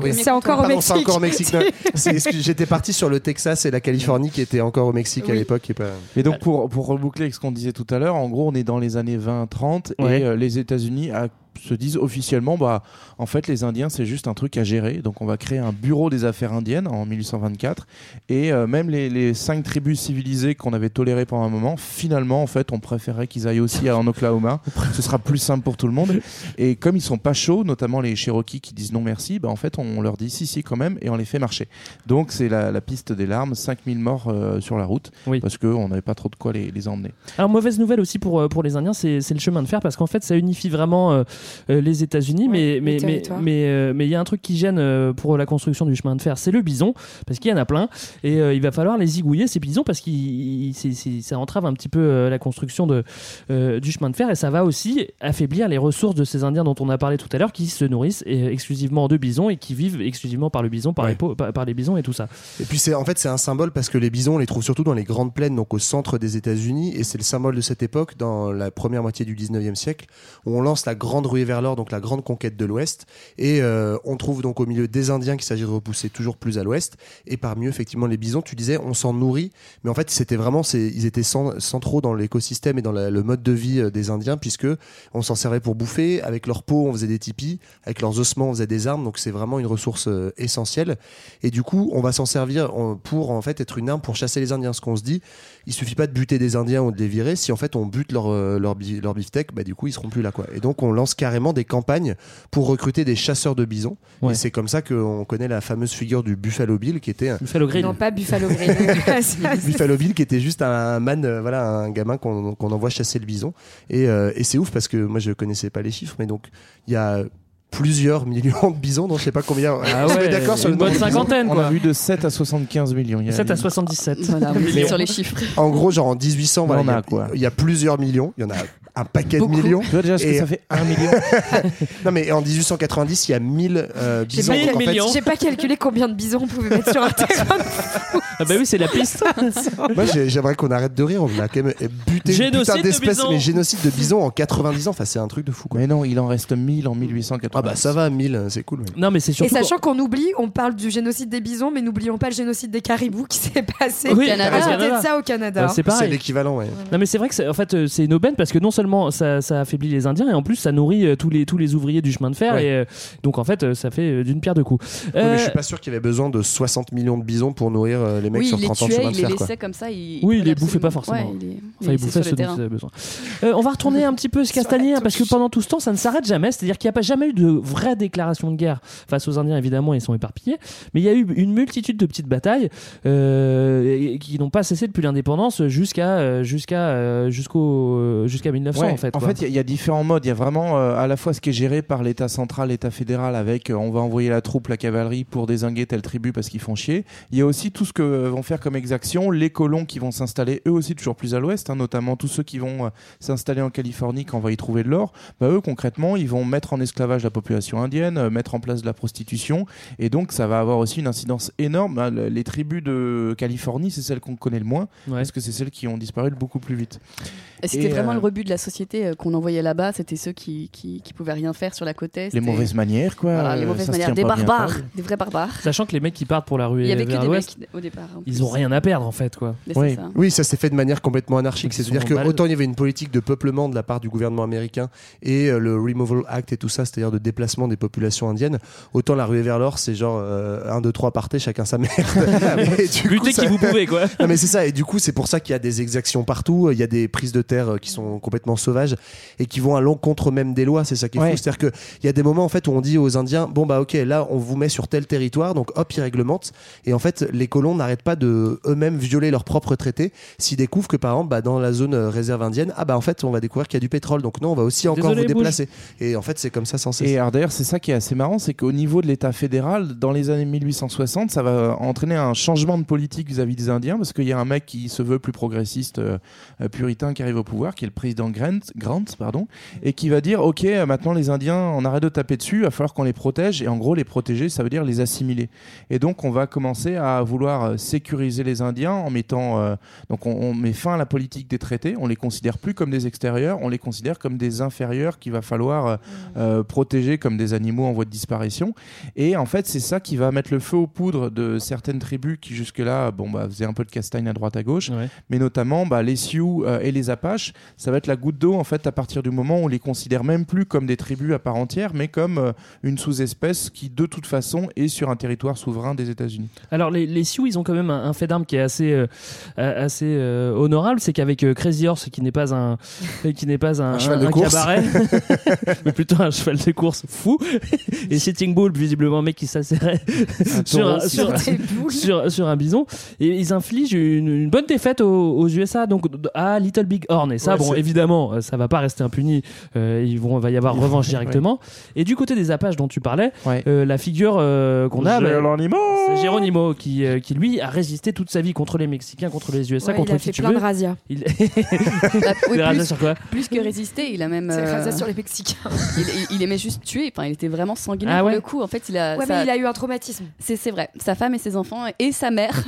Mais c'est encore au c'est Mexique. encore au Mexique. J'étais parti sur le Texas et la Californie qui étaient encore au Mexique à l'époque. et pas- Et donc pour, pour reboucler avec ce qu'on disait tout à l'heure, en gros on est dans les années 20-30 Ouais. et euh, les États-Unis a- se disent officiellement bah en fait les Indiens c'est juste un truc à gérer. Donc on va créer un bureau des affaires indiennes en 1824 et euh, même les, les cinq tribus civilisées qu'on avait tolérées pendant un moment finalement en fait on préférait qu'ils aillent aussi en Oklahoma. Ce sera plus simple pour tout le monde. Et comme ils sont pas chauds notamment les Cherokees qui disent non merci bah en fait on leur dit si si quand même et on les fait marcher. Donc c'est la, la piste des larmes. 5000 morts euh, sur la route Oui. parce qu'on n'avait pas trop de quoi les, les emmener. Alors mauvaise nouvelle aussi pour, euh, pour les Indiens, c'est le chemin de fer parce qu'en fait ça unifie vraiment euh, les États-Unis, mais mais mais euh, mais il y a un truc qui gêne euh, pour la construction du chemin de fer, c'est le bison parce qu'il y en a plein et euh, il va falloir les zigouiller ces bisons parce c'est- ça entrave un petit peu euh, la construction de euh, du chemin de fer et ça va aussi affaiblir les ressources de ces Indiens dont on a parlé tout à l'heure qui se nourrissent euh, exclusivement de bisons et qui vivent exclusivement par le bison, par, Ouais. les, po- par les bisons et tout ça. Et puis c'est en fait c'est un symbole parce que les bisons on les trouve surtout dans les grandes plaines donc au centre des États-Unis et c'est le symbole de cette époque dans la première moitié du 19e siècle où on lance la grande ruée vers l'or donc la grande conquête de l'ouest. Et euh, on trouve donc au milieu des indiens qu'il s'agit de repousser toujours plus à l'ouest. Et parmi eux effectivement les bisons tu disais on s'en nourrit. Mais en fait c'était vraiment ils étaient cent- centraux dans l'écosystème et dans le mode de vie euh, des indiens puisque on s'en servait pour bouffer. Avec leur peau on faisait des tipis. Avec leurs ossements on faisait des armes. Donc c'est vraiment une ressource euh, essentielle. Et du coup, on va s'en servir pour en fait être une arme pour chasser les Indiens. Ce qu'on se dit, il suffit pas de buter des Indiens ou de les virer. Si en fait on bute leur euh, leur, leur beefsteak, bah du coup ils seront plus là quoi. Et donc on lance carrément des campagnes pour recruter des chasseurs de bisons. Ouais. Et c'est comme ça qu'on connaît la fameuse figure du Buffalo Bill qui était un Buffalo Grill. Non, pas Buffalo Grill. Buffalo Bill qui était juste un man, euh, voilà, un gamin qu'on qu'on envoie chasser le bison. Et, euh, et c'est ouf parce que moi je connaissais pas les chiffres, mais donc il y a plusieurs millions de bisons, donc je sais pas combien. Ah on ouais, d'accord sur une le bonne cinquantaine on quoi. a vu de 7 à 75 millions il y a- 7 à 77. Voilà, on est sur on- les chiffres. En gros, genre en 1800, voilà, On il y a- a quoi il y, a plusieurs millions. Il y en a un paquet Beaucoup. de millions. tu vois déjà ce que Et- ça fait 1 million Non, mais en 1890, il y a 1000 euh, J'ai bisons. pas, donc en fait, j'ai pas calculé combien de bisons on pouvait mettre sur un terrain. Ah bah oui, c'est la piste. moi, j'ai- j'aimerais qu'on arrête de rire. On a quand même buté une Génocide de d'espèces, mais génocide de bisons en 90 ans. Enfin, c'est un truc de fou, quoi. mais non il en reste 1000 en 1880 Ah bah ça va, 1000, c'est cool. Non mais c'est Et surtout sachant qu'on oublie, on parle du génocide des bisons, mais n'oublions pas le génocide des caribous qui s'est passé Oui, Canada. côté Canada. de ça au Canada. Euh, c'est l'équivalent, ouais. Non mais c'est vrai que en fait euh, c'est une aubaine parce que non seulement ça, ça affaiblit les Indiens et en plus ça nourrit euh, tous les tous les ouvriers du chemin de fer Ouais. et euh, donc en fait euh, ça fait d'une pierre deux coups. Ouais, mais je suis pas sûr qu'il y avait besoin de 60 millions de bisons pour nourrir euh, les mecs Oui, sur il les 30 ans de tuait, chemin il de les fer, quoi. laissait comme ça. Il, Oui, il les bouffait pas forcément. Ouais, il les- Enfin, il il les bouffait ce dont il avait besoin. Euh, on va retourner un petit peu castagner hein, parce que pendant tout ce temps, ça ne s'arrête jamais. C'est-à-dire qu'il n'y a pas jamais eu de vraie déclaration de guerre face aux Indiens. Évidemment, ils sont éparpillés, mais il y a eu une multitude de petites batailles euh, qui n'ont pas cessé depuis l'indépendance jusqu'à jusqu'à jusqu'au jusqu'à 1900 Ouais, en fait. En quoi. fait, il y a- il y, a différents modes. Il y a vraiment euh, à la fois ce qui est géré par l'État central, l'État fédéral, avec euh, on va envoyer la troupe, la cavalerie pour désinguer telle tribu parce qu'ils font chier. Il y a aussi tout ce que euh, vont faire comme exaction les colons qui vont s'installer eux aussi toujours plus à l'ouest, hein, notamment tous ceux qui vont s'installer en Californie quand on va y trouver de l'or. Bah, eux, concrètement, ils vont mettre en esclavage la population indienne, mettre en place de la prostitution. Et donc, ça va avoir aussi une incidence énorme. Hein, le- Les tribus de Californie, c'est celles qu'on connaît le moins, parce que c'est celles qui ont disparu beaucoup plus vite. C'était vraiment euh, le rebut de la société euh, qu'on envoyait là-bas, c'était ceux qui, qui, qui pouvaient rien faire sur la côte est. Les mauvaises manières, quoi. Voilà, les mauvaises manières, des barbares, des vrais barbares. Sachant que les mecs qui partent pour la rue Il y avait vers que des l'ouest, mecs au départ. ils ont rien à perdre en fait quoi. Oui. ça. oui, ça s'est fait de manière complètement anarchique. C'est-à-dire que mal- autant il y avait une politique de peuplement de la part du gouvernement américain et euh, le Removal Act et tout ça, c'est-à-dire de déplacement des populations indiennes, autant la ruée vers l'or, c'est genre 1, 2, 3 partez, chacun sa merde. Luttez qui vous pouvez quoi. Non, mais c'est ça, et du coup, c'est pour ça qu'il y a des exactions partout, il y a des prises de terre euh, qui sont complètement sauvages et qui vont à l'encontre même des lois, c'est ça qui est Ouais. fou. C'est-à-dire qu'il y a des moments en fait où on dit aux Indiens, bon bah ok, là on vous met sur tel territoire, donc hop, ils réglementent, et en fait, les colons n'arrêtent pas de eux-mêmes violer leurs propres traités s'ils découvrent que par exemple, bah, dans la zone euh, réserve indienne, ah bah en fait, on va découvrir qu'il y a du pétrole, donc non, on va aussi encore Désolé, vous bouge. déplacer. Et en fait, c'est comme ça sans cesse. Et alors d'ailleurs, c'est ça qui est assez marrant, c'est qu'au niveau de l'État fédéral, dans les années 1860, ça va entraîner un changement de politique vis-à-vis des Indiens, parce qu'il y a un mec qui se veut plus progressiste, euh, euh, puritain, qui arrive au pouvoir, qui est le président Grant, Grant pardon, et qui va dire, ok, euh, maintenant les Indiens, on arrête de taper dessus, il va falloir qu'on les protège, et en gros, les protéger, ça veut dire les assimiler. Et donc, on va commencer à vouloir euh, sécuriser les Indiens en mettant, euh, donc on, on met fin à la politique des traités, on les considère plus comme des extérieurs, on les considère comme des inférieurs qu'il va falloir euh, protéger comme des animaux en voie de disparition. Et en fait, c'est ça qui va mettre le feu aux poudres de certaines tribus qui jusque-là, bon, bah, faisaient un peu de castagne à droite à gauche, Ouais. mais notamment bah, les Sioux euh, et les Apaches. Ça va être la goutte d'eau en fait à partir du moment où on les considère même plus comme des tribus à part entière, mais comme euh, une sous-espèce qui de toute façon est sur un territoire souverain des États-Unis. Alors les, les Sioux, ils ont quand même un, un fait d'arme qui est assez euh, assez euh, honorable, c'est qu'avec euh, Crazy Horse, qui n'est pas un qui n'est pas un, Un cheval de course. cabaret, mais plutôt un cheval de course fou, et Sitting Bull, visiblement un mec qui s'asserrait sur, sur, Sur un bison, et ils infligent une, une bonne défaite aux, aux USA, donc à Little Big Horn. Et ça, Ouais, bon, évidemment, euh, ça va pas rester impuni. Euh, ils vont, va y avoir revanche directement. Et du côté des Apaches dont tu parlais, Ouais. euh, la figure euh, qu'on a, bah, Geronimo c'est Geronimo qui, euh, qui lui a résisté toute sa vie contre les Mexicains, contre les USA, Ouais, contre il a qui fait tu plein veux. de razzias. Il... Bah, oui, Des razzias plus, sur quoi plus que résister, il a même. C'est euh, razzias sur les Mexicains. il, aimait juste tuer. Enfin, il était vraiment sanguinaire Ah pour le coup. En fait, il a. Ouais, mais il a eu un traumatisme. C'est c'est vrai. Sa femme et ses enfants et sa mère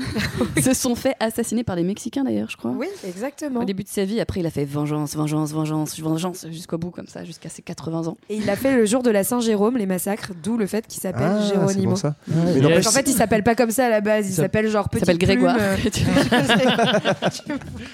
se sont fait assassiner par les Mexicains d'ailleurs, je crois. Oui, exactement. Au début de sa vie, après, il a fait vengeance, vengeance, vengeance, vengeance jusqu'au bout, comme ça, jusqu'à ses 80 ans. Et il l'a fait le jour de la Saint-Jérôme, les massacres, d'où le fait qu'il s'appelle Ah, Géronimo. pour ça. Et Mais il En fait, il s'appelle pas comme ça à la base, il s'appelle genre Petit s'appelle Plume, Grégoire.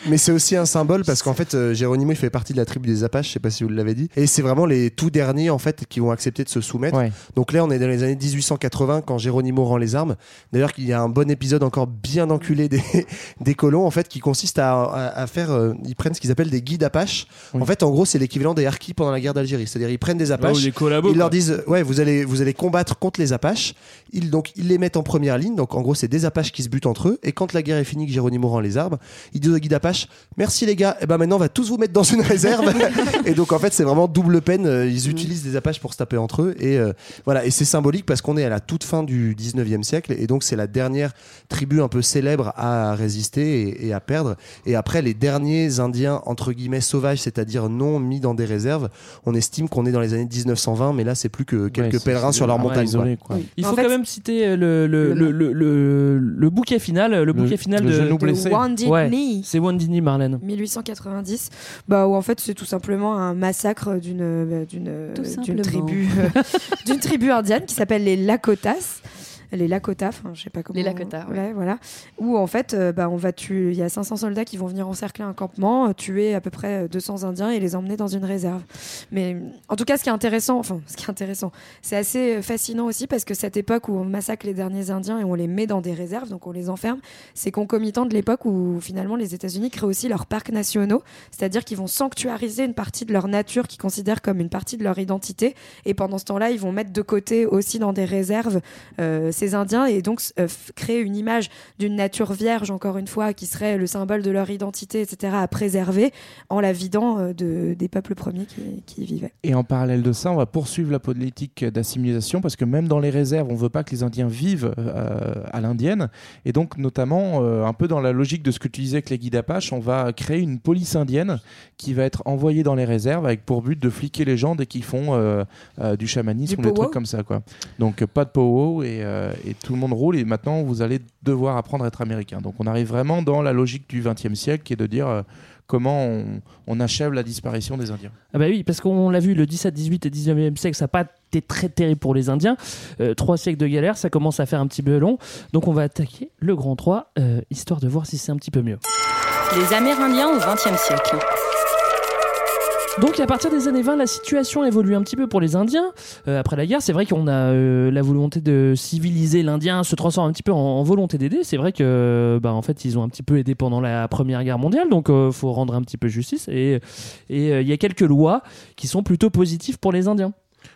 Mais c'est aussi un symbole parce qu'en fait, euh, Geronimo il fait partie de la tribu des Apaches, je sais pas si vous l'avez dit. Et c'est vraiment les tout derniers en fait qui vont accepter de se soumettre. Ouais. Donc là, on est dans les années 1880 quand Geronimo rend les armes. D'ailleurs, il y a un bon épisode encore bien enculé des, des colons en fait qui consiste à, à- à faire. euh, ils prennent ce qu'ils appellent des guides Apaches. Oui. En fait, en gros, c'est l'équivalent des harkis pendant la guerre d'Algérie. C'est-à-dire, ils prennent des Apaches. Oh, Ils leur disent ouais vous allez vous allez combattre contre les Apaches. Ils donc ils les mettent en première ligne. Donc en gros c'est des Apaches qui se butent entre eux. Et quand la guerre est finie que Geronimo rend les armes, ils disent aux guides Apaches merci les gars. Et ben maintenant on va tous vous mettre dans une réserve. et donc en fait c'est vraiment double peine. Euh, Ils utilisent des Apaches pour se taper entre eux. Et euh, voilà et c'est symbolique parce qu'on est à la toute fin du 19e siècle et donc c'est la dernière tribu un peu célèbre à résister et, et à perdre. Et après les derniers Indiens entre guillemets sauvages, c'est-à-dire non mis dans des réserves, on estime qu'on est dans les années 1920. Mais là c'est plus que quelques Ouais, pèlerins sur leur montagne. quoi. isolé, quoi. Il En faut fait, quand même citer euh, le, le, le, le, le- le bouquet final, le bouquet final le de, de. Wounded Ouais. Knee. c'est Wandini Marlène. 1890, bah, où en fait c'est tout simplement un massacre d'une d'une Tout d'une simplement. tribu euh, d'une tribu indienne qui s'appelle les Lakotas. Les Lakota, enfin je sais pas comment. Les Lakota, ouais. Ouais, voilà. Où en fait, euh, bah, on va tuer. Il y a 500 soldats qui vont venir encercler un campement, euh, tuer à peu près euh, 200 Indiens et les emmener dans une réserve. Mais en tout cas, ce qui est intéressant, enfin ce qui est intéressant, c'est assez euh, fascinant aussi parce que cette époque où on massacre les derniers Indiens et on les met dans des réserves, donc on les enferme, c'est concomitant de l'époque où finalement les États-Unis créent aussi leurs parcs nationaux, c'est-à-dire qu'ils vont sanctuariser une partie de leur nature qu'ils considèrent comme une partie de leur identité, et pendant ce temps-là, ils vont mettre de côté aussi dans des réserves euh, ces Indiens et donc euh, créer une image d'une nature vierge, encore une fois, qui serait le symbole de leur identité, etc., à préserver en la vidant euh, de, des peuples premiers qui, qui y vivaient. Et en parallèle de ça, on va poursuivre la politique d'assimilation parce que même dans les réserves, on veut pas que les Indiens vivent euh, à l'indienne. Et donc, notamment, euh, un peu dans la logique de ce que tu disais avec les guides Apache, on va créer une police indienne qui va être envoyée dans les réserves avec pour but de fliquer les gens dès qu'ils font euh, du chamanisme Du ou des trucs comme ça. Quoi. Donc, pas de powo et, euh, et tout le monde roule. Et maintenant, vous allez devoir apprendre à être américain. Donc, on arrive vraiment dans la logique du XXe siècle qui est de dire euh, comment on, on achève la disparition des Indiens. Ah bah oui, parce qu'on l'a vu, le 17, 18 et 19e siècle, ça n'a pas été très terrible pour les Indiens. Euh, trois siècles de galère, ça commence à faire un petit peu long. Donc on va attaquer le Grand 3, euh, histoire de voir si c'est un petit peu mieux. Les Amérindiens au XXe siècle. Donc à partir des années 20, la situation évolue un petit peu pour les Indiens. Euh, après la guerre, c'est vrai qu'on a euh, la volonté de civiliser l'Indien se transforme un petit peu en, volonté d'aider. C'est vrai que bah, en fait ils ont un petit peu aidé pendant la Première Guerre mondiale, donc euh, faut rendre un petit peu justice. Et et, euh, il y a quelques lois qui sont plutôt positives pour les Indiens.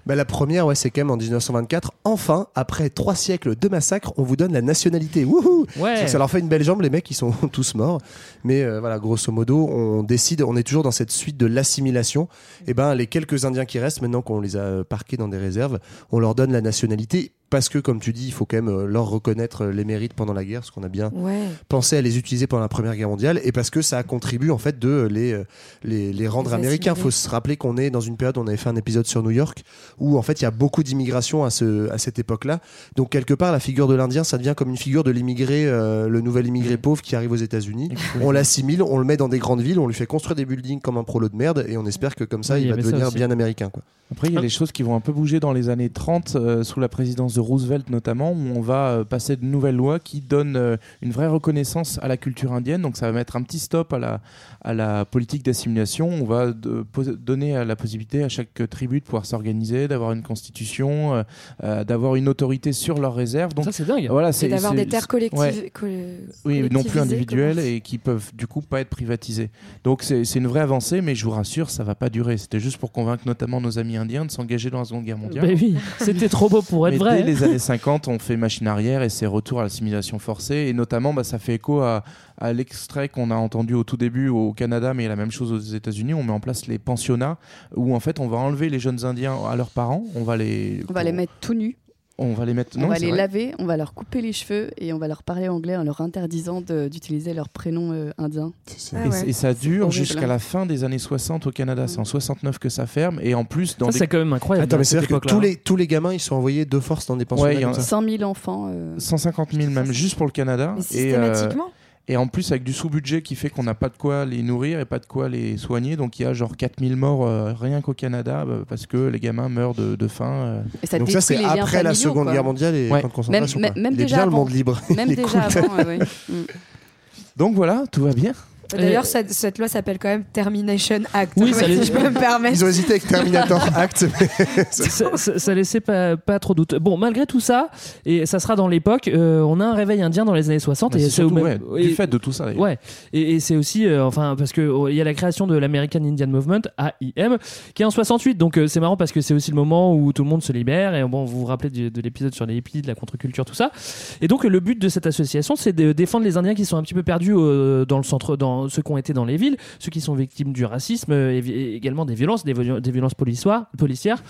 Bah, la première, ouais, c'est quand même en 1924. Enfin, après trois siècles de massacres, on vous donne la nationalité. Wouhou Ouais. Ça leur fait une belle jambe, les mecs, ils sont tous morts. Mais euh, voilà, grosso modo, on décide, on est toujours dans cette suite de l'assimilation. Et ben, les quelques Indiens qui restent, maintenant qu'on les a parqués dans des réserves, on leur donne la nationalité. Parce que, comme tu dis, il faut quand même euh, leur reconnaître euh, les mérites pendant la guerre, parce qu'on a bien Ouais. pensé à les utiliser pendant la Première Guerre mondiale, et parce que ça contribue en fait de les, euh, les, les rendre Les américains. assimiler. faut se rappeler qu'on est dans une période, on avait fait un épisode sur New York, où en fait il y a beaucoup d'immigration à, ce, à cette époque-là. Donc quelque part, la figure de l'Indien, ça devient comme une figure de l'immigré, euh, le nouvel immigré pauvre qui arrive aux États-Unis. On l'assimile, on le met dans des grandes villes, on lui fait construire des buildings comme un prolo de merde, et on espère que comme ça, Oui, il il va devenir bien américain. Quoi. Après, il y a des choses qui vont un peu bouger dans les années 30, euh, sous la présidence de Roosevelt notamment, où on va euh, passer de nouvelles lois qui donnent euh, une vraie reconnaissance à la culture indienne. Donc ça va mettre un petit stop à la, à la politique d'assimilation. On va de- pos- donner à la possibilité à chaque tribu de pouvoir s'organiser, d'avoir une constitution, euh, euh, d'avoir une autorité sur leurs réserves. Donc Ça c'est dingue. voilà, Et c'est d'avoir des terres collectives. ouais. Oui, non plus individuelles et qui peuvent du coup pas être privatisées. Donc c'est c'est une vraie avancée, mais je vous rassure, ça va pas durer. C'était juste pour convaincre notamment nos amis indiens de s'engager dans la Seconde Guerre mondiale. Bah oui, c'était trop beau pour être Mais vrai. Les années 50, on fait machine arrière et c'est retour à l'assimilation forcée. Et notamment, bah, ça fait écho à, à l'extrait qu'on a entendu au tout début au Canada, mais la même chose aux États-Unis. On met en place les pensionnats où en fait on va enlever les jeunes Indiens à leurs parents. On va les, On va les mettre tout nus. On va les mettre. On non, va c'est les vrai. laver, on va leur couper les cheveux et on va leur parler anglais en leur interdisant d'utiliser leur prénom euh, indien. Ah Et, ouais. c- et ça dure jusqu'à la fin des années 60 au Canada. C'est en 69 que ça ferme. Et en plus, dans Ça des- c'est quand même incroyable. Attends, à mais c'est-à-dire que tous les, tous les gamins, ils sont envoyés de force dans des pensionnats Ouais, il y en comme a- ça. 100 000 enfants. euh, 150 000 même juste pour le Canada. Mais Et, euh, systématiquement Et en plus, avec du sous-budget qui fait qu'on n'a pas de quoi les nourrir et pas de quoi les soigner. Donc il y a genre 4000 morts euh, rien qu'au Canada bah, parce que les gamins meurent de, de faim. euh. et ça Donc ça, détruit c'est les liens après la familiaux, Seconde quoi. Guerre mondiale et Ouais. camps de concentration. Même- quoi. même Il est déjà bien le avant. monde libre. Même Il est déjà cool. avant, ouais. Mm. Donc voilà, tout va bien. D'ailleurs, Et- cette, cette loi s'appelle quand même Termination Act. Oui, ça si je peux me permettre. Ils ont hésité avec Terminator Act. mais- ça, ça- ça laissait pas, pas trop doute. Bon, malgré tout ça, et ça sera dans l'époque, euh, on a un réveil indien dans les années 60. Mais et c'est ouais, et- du fait de tout ça. Ouais, et, et c'est aussi, euh, enfin, parce que oh, il y a la création de l'American Indian Movement, AIM, qui est en 68. Donc euh, c'est marrant parce que c'est aussi le moment où tout le monde se libère. Et bon, vous vous rappelez du- de, l'épisode sur les hippies, de la contre-culture, tout ça. Et donc le but de cette association, c'est de défendre les Indiens qui sont un petit peu perdus euh, dans le centre, dans ceux qui ont été dans les villes, ceux qui sont victimes du racisme euh, et, et également des violences, des, violences policières,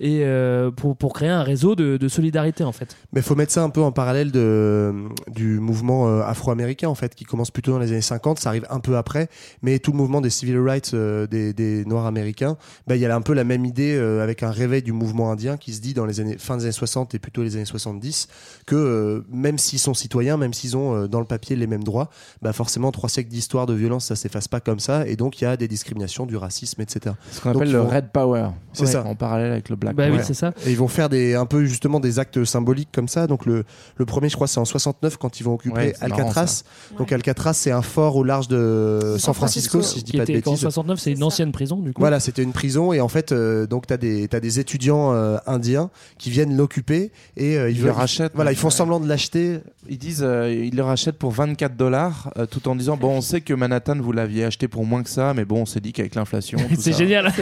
et euh, pour, créer un réseau de, solidarité en fait. Mais faut mettre ça un peu en parallèle du mouvement euh, afro-américain en fait, qui commence plutôt dans les années 50, ça arrive un peu après, mais tout le mouvement des civil rights euh, des, Noirs américains, bah, il y a un peu la même idée euh, avec un réveil du mouvement indien qui se dit dans les années fin des années 60 et plutôt les années 70 que euh, même s'ils sont citoyens, même s'ils ont euh, dans le papier les mêmes droits, bah forcément trois siècles d'histoire de violence ça s'efface pas comme ça et donc il y a des discriminations, du racisme, etc. Ce qu'on appelle le vont- Red Power. C'est Ouais, ça. En parallèle avec le Black Bah oui, Power. c'est ça. Et ils vont faire des, un peu justement des actes symboliques comme ça. Donc le, le premier, je crois, c'est en 69 quand ils vont occuper Ouais, c'est marrant, Alcatraz. Donc Alcatraz, c'est un fort au large de San Francisco, si je dis qui pas de était, en bêtises. 69, c'est une ancienne prison du coup. Voilà, c'était une prison et en fait, euh, donc t'as des t'as des étudiants euh, indiens qui viennent l'occuper et euh, ils, Ils veulent- le rachètent. Voilà, ils font Ouais. semblant de l'acheter. Ils disent, euh, ils le rachètent pour 24 dollars, euh, tout en disant bon, on sait que Manhattan, vous l'aviez acheté pour moins que ça, mais bon, on s'est dit qu'avec l'inflation. C'est ça- génial.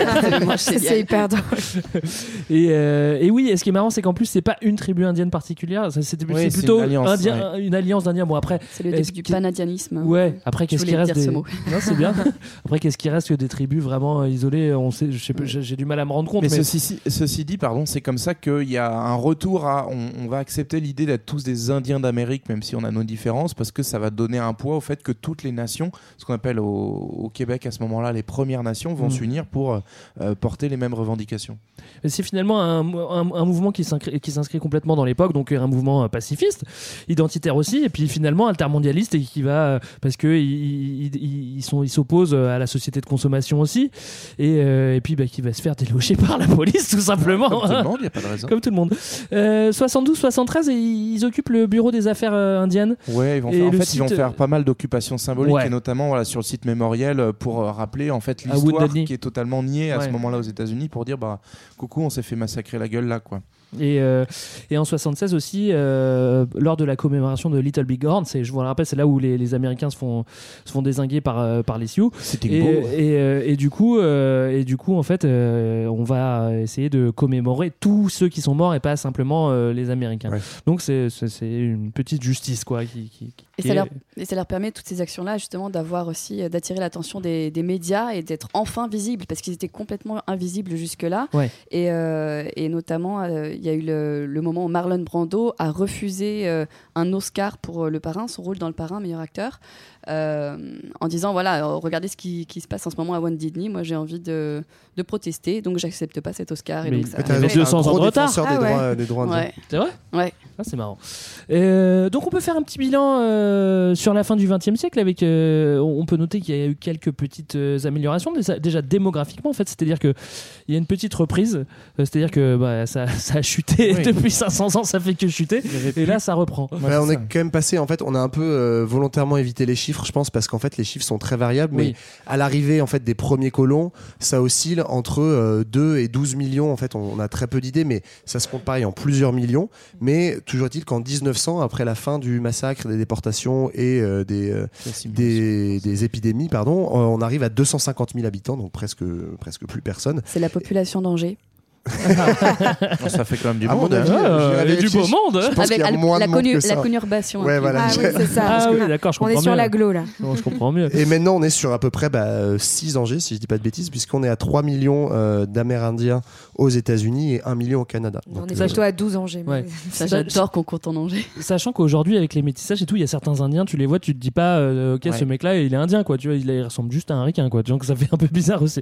C'est hyper drôle. Et, euh, et oui, et ce qui est marrant, c'est qu'en plus, c'est pas une tribu indienne particulière, Oui, c'est plutôt une alliance, indien- une alliance d'indiens. Bon, après, C'est le début du qu'il- panadianisme. Ouais, après, qu'est-ce qui reste des... ce mot. Non, c'est bien. Après, qu'est-ce qui reste que des tribus vraiment isolées On sait, je sais pas, j'ai du mal à me rendre compte. Mais, Mais, ceci, dit, pardon, c'est comme ça qu'il y a un retour à. On, on va accepter l'idée d'être tous des Indiens d'Amérique, même si on a nos différences, parce que ça va donner un poids au fait que toutes les nations, ce qu'on appelle au, au Québec à ce moment-là, les Premières Nations, vont Mm. s'unir pour euh, porter les mêmes revendications. c'est finalement un, un- un mouvement qui s'inscrit complètement dans l'époque, donc un mouvement euh, pacifiste, identitaire aussi, et puis finalement altermondialiste et qui va euh, parce que ils, ils- ils sont ils s'opposent à la société de consommation aussi, et, euh, et puis bah, qui va se faire déloger par la police tout simplement. Comme tout le monde, il n'y a pas de raison. Comme tout le monde. Euh, 72-73, et ils occupent le bureau des affaires euh, indiennes. Ouais, ils vont faire, en fait, ils vont faire pas mal d'occupations symboliques, Ouais. et notamment voilà, sur le site mémoriel euh, pour euh, rappeler en fait l'histoire qui est totalement niée à ce moment-là aux États-Unis pour dire bah coucou, on s'est fait massacrer la gueule là quoi. Et, euh, et en 76 aussi, euh, lors de la commémoration de Little Big Horn, c'est, je vous le rappelle, c'est là où les, les Américains se font, se font désinguer par, euh, par les Sioux. C'était Et, beau. et, euh, et du coup, euh, et du coup, en fait, euh, on va essayer de commémorer tous ceux qui sont morts et pas simplement euh, les Américains. Donc c'est, c'est, c'est une petite justice quoi. Qui, qui- qui Et est- ça, leur, et ça leur permet, toutes ces actions-là, justement, d'avoir aussi, d'attirer l'attention des, des médias et d'être enfin visibles, parce qu'ils étaient complètement invisibles jusque-là. Ouais. Et, euh, et notamment, euh, y a eu le, moment où Marlon Brando a refusé euh, un Oscar pour euh, Le Parrain, son rôle dans Le Parrain, meilleur acteur, en disant, voilà, euh, regardez ce qui, qui se passe en ce moment à One Disney, moi j'ai envie de, de protester, donc j'accepte pas cet Oscar. Et Mais donc, ça- il y avait 200 ans de retard. défenseur des, Ah ouais. droits, des droits. Ouais. C'est vrai? Ouais. Ah, c'est marrant. Euh, donc on peut faire un petit bilan euh, sur la fin du XXe siècle avec. euh, on peut noter qu'il y a eu quelques petites euh, améliorations déjà, déjà démographiquement en fait, c'est-à-dire que il y a une petite reprise, euh, c'est-à-dire que bah, ça, ça a chuté Oui. depuis 500 ans, ça fait que chuter, et là ça reprend. Ouais, on est quand même passé, en fait, on a un peu euh, volontairement évité les chiffres, je pense, parce qu'en fait, les chiffres sont très variables, mais Oui. à l'arrivée, en fait, des premiers colons, ça oscille entre euh, 2 et 12 millions. En fait, on, on a très peu d'idées, mais ça se compte pareil en plusieurs millions. Mais toujours est-il qu'en 1900, après la fin du massacre, des déportations et euh, des, euh, des, des épidémies, pardon, euh, on arrive à 250 000 habitants, donc presque, presque plus personne. C'est la population d'Angers. Ça fait quand même du À mon monde. avis, hein. euh, j'irai il y a du beau monde, Je pense qu'il y a Avec moins la, de monde que ça. la conurbation. Ouais, voilà. Ah oui, c'est ça. Ah oui, d'accord, je On est comprends sur mieux. l'agglo là. Bon, je comprends mieux. Et maintenant, on est sur à peu près bah, 6 Angers, si je dis pas de bêtises, puisqu'on est à 3 millions euh, d'Amérindiens aux États-Unis et 1 million au Canada. On est euh, plutôt à 12 Angers. Ouais. Ça, j'adore qu'on compte en Angers. Sachant qu'aujourd'hui, avec les métissages et tout, il y a certains Indiens, tu les vois, tu te dis pas, euh, ok, Ouais. ce mec-là, il est indien, quoi. Tu vois, il, il ressemble juste à un ricain, quoi. Donc ça fait un peu bizarre aussi.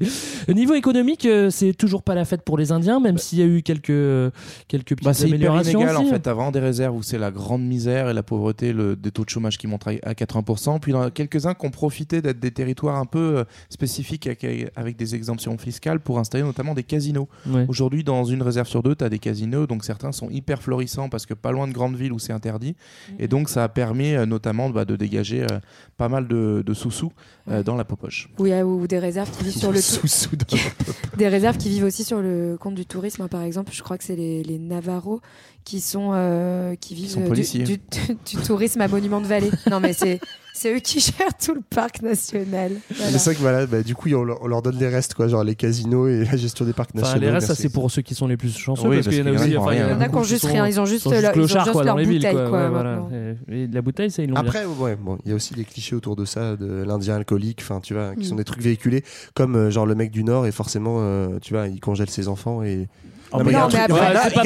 Au niveau économique, euh, c'est toujours pas la fête pour les Indiens, même s'il y a eu quelques, euh, quelques petites Bah, c'est améliorations. inégal en aussi. fait. T'as vraiment des réserves où c'est la grande misère et la pauvreté, le, des taux de chômage qui montent à à 80%. Puis il y en a quelques-uns qui ont profité d'être des territoires un peu euh, spécifiques avec, avec des exemptions fiscales pour installer notamment des casinos. Ouais. Aujourd'hui, dans une réserve sur deux, tu as des casinos, donc certains sont hyper florissants parce que pas loin de grandes villes où c'est interdit. Et donc ça a permis euh, notamment bah, de dégager euh, pas mal de, de sous-sous euh, dans la popoche. Ou, il y a- ou des réserves qui vivent sur le sous-sous dans des réserves qui vivent aussi sur le compte du tourisme. hein, par exemple, je crois que c'est les, les Navarros qui sont euh, qui vivent sont euh, du, policiers. du- du tourisme à Monument de Vallée. Non, mais c'est c'est eux qui gèrent tout le parc national. Voilà. C'est ça que voilà, bah, du coup, on leur, on leur donne les restes, quoi, genre les casinos et la gestion des parcs Enfin, nationaux. les restes, ça c'est pour ceux qui sont les plus chanceux, Oui, parce parce qu'il y y en a aussi. il y en rien. a Il y en a beaucoup qui ont juste rien, ils ont juste sont leur- ils ont clochards, juste quoi, leur dans les villes, bouteille, quoi. quoi, Ouais, voilà. maintenant. Et- et la bouteille, ça, ils l'ont. Après, ouais, bon, il y a aussi des clichés autour de ça, de l'Indien alcoolique, enfin, tu vois, qui Mm. sont des trucs véhiculés, comme euh, genre le mec du Nord et forcément, euh, tu vois, il congèle ses enfants et. Non, mais mais il y a il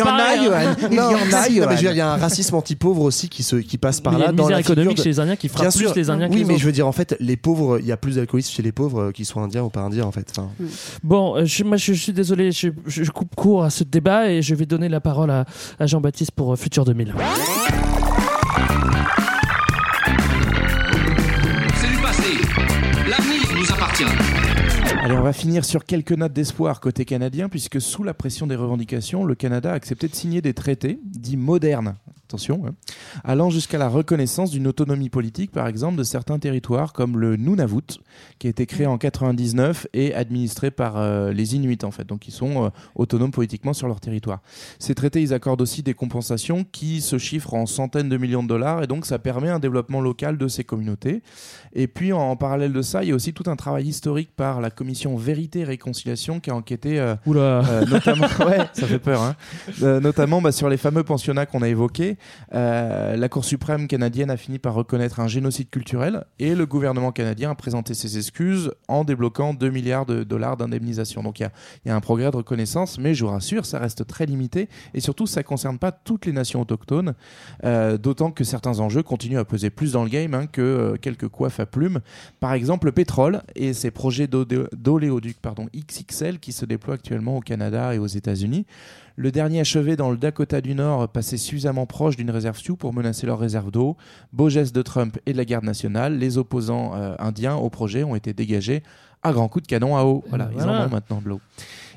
en a. Johan. Il y en a, Johan. il y un racisme anti-pauvre aussi qui, se, qui passe par Mais il y a là. une dans misère économique de- chez les Indiens qui frappe plus les Indiens que Oui, mais je veux dire, en fait, les pauvres, il y a plus d'alcoolistes chez les pauvres, qu'ils soient indiens ou pas indiens, en fait. Enfin, Bon, euh, je, moi je, je suis désolé, je, je coupe court à ce débat et je vais donner la parole à, à Jean-Baptiste pour euh, Futur 2000. C'est du passé. L'avenir nous appartient. Allez, on va finir sur quelques notes d'espoir côté canadien, puisque sous la pression des revendications, le Canada a accepté de signer des traités dits modernes. Attention, hein, allant jusqu'à la reconnaissance d'une autonomie politique, par exemple, de certains territoires comme le Nunavut, qui a été créé en 99 et administré par euh, les Inuits en fait, donc ils sont euh, autonomes politiquement sur leur territoire. Ces traités, ils accordent aussi des compensations qui se chiffrent en centaines de millions de dollars et donc ça permet un développement local de ces communautés. Et puis en, en parallèle de ça, il y a aussi tout un travail historique par la commission Vérité et Réconciliation qui a enquêté euh, Oula. euh, notamment, ouais, ça fait peur, hein. Euh, notamment bah, sur les fameux pensionnats qu'on a évoqués. Euh, la Cour suprême canadienne a fini par reconnaître un génocide culturel et le gouvernement canadien a présenté ses excuses en débloquant 2 milliards de dollars d'indemnisation. Donc il y a, un progrès de reconnaissance, mais je vous rassure, ça reste très limité et surtout ça ne concerne pas toutes les nations autochtones, euh, d'autant que certains enjeux continuent à peser plus dans le game hein, que euh, quelques coiffes à plumes. Par exemple, le pétrole et ses projets d'oléoduc XXL qui se déploient actuellement au Canada et aux États-Unis. Le dernier achevé dans le Dakota du Nord passait suffisamment proche d'une réserve Sioux pour menacer leur réserve d'eau. Beau geste de Trump et de la garde nationale, les opposants euh, indiens au projet ont été dégagés à grands coups de canon à eau. Voilà, ils en ont maintenant de l'eau.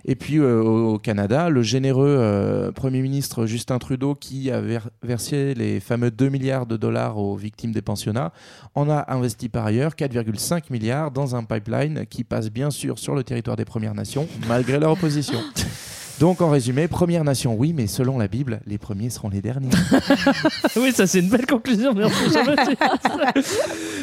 Et puis euh, au au Canada, le généreux euh, Premier ministre Justin Trudeau, qui a ver- versé les fameux 2 milliards de dollars aux victimes des pensionnats, en a investi par ailleurs 4,5 milliards dans un pipeline qui passe bien sûr sur le territoire des Premières Nations, malgré leur opposition. Donc en résumé, Première Nation, oui, mais selon la Bible, les premiers seront les derniers. oui, ça c'est une belle conclusion. ça.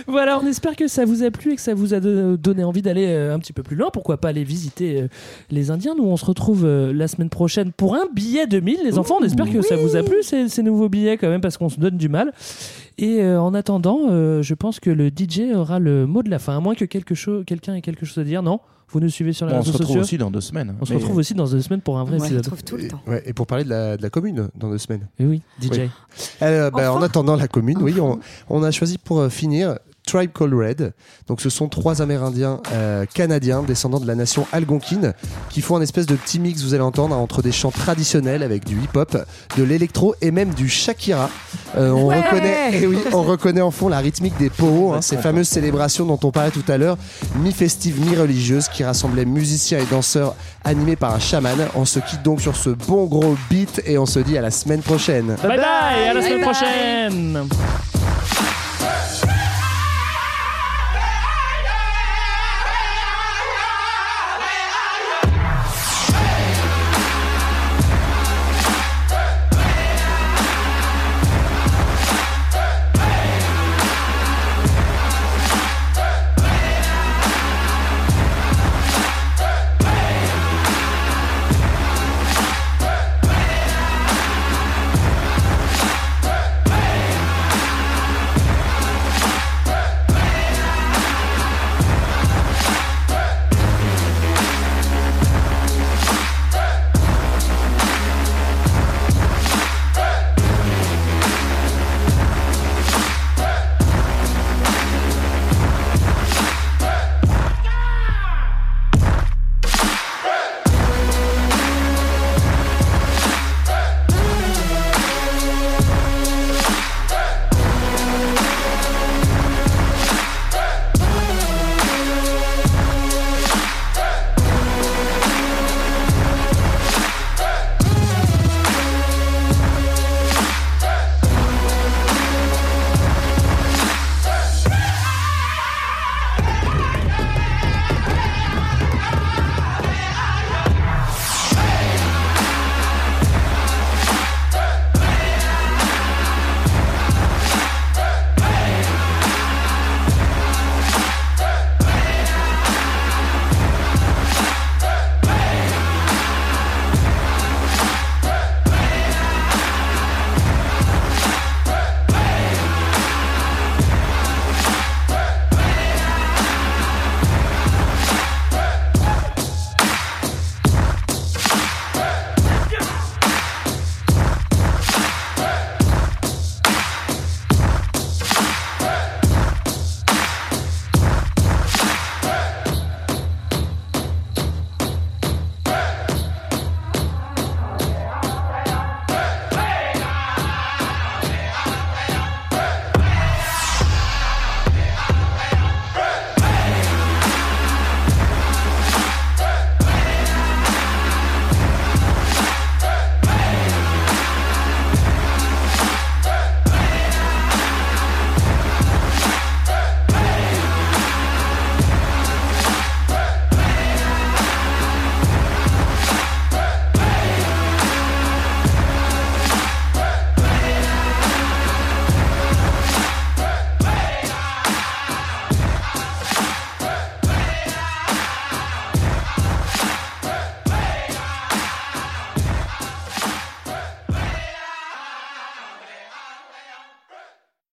voilà, on espère que ça vous a plu et que ça vous a do- donné envie d'aller euh, un petit peu plus loin. Pourquoi pas aller visiter euh, les Indiens Nous, on se retrouve euh, la semaine prochaine pour un billet 2000. Les enfants, on espère que ça vous a plu ces, ces nouveaux billets quand même parce qu'on se donne du mal. Et euh, en attendant, euh, je pense que le DJ aura le mot de la fin, à moins que quelque chose, quelqu'un ait quelque chose à dire. Non? Vous nous suivez sur les Bon, on réseaux se retrouve sociaux aussi dans deux semaines. On se retrouve aussi dans deux semaines pour un vrai On se épisode. retrouve tout le temps. Ouais, et pour parler de la, de la commune dans deux semaines. Et oui, DJ. Euh, bah, En attendant la commune, oui, on, on a choisi pour euh, finir Tribe Called Red. Donc ce sont trois Amérindiens euh, canadiens descendants de la nation algonquine qui font un espèce de petit mix, vous allez entendre, entre des chants traditionnels avec du hip-hop, de l'électro et même du Shakira. Euh, on Ouais reconnaît, eh oui, on reconnaît en fond la rythmique des poos, hein, ces fameuses célébrations dont on parlait tout à l'heure, mi-festives, mi-religieuses, qui rassemblaient musiciens et danseurs animés par un chaman. On se quitte donc sur ce bon gros beat et on se dit à la semaine prochaine. Bye bye, à la semaine Bye bye. prochaine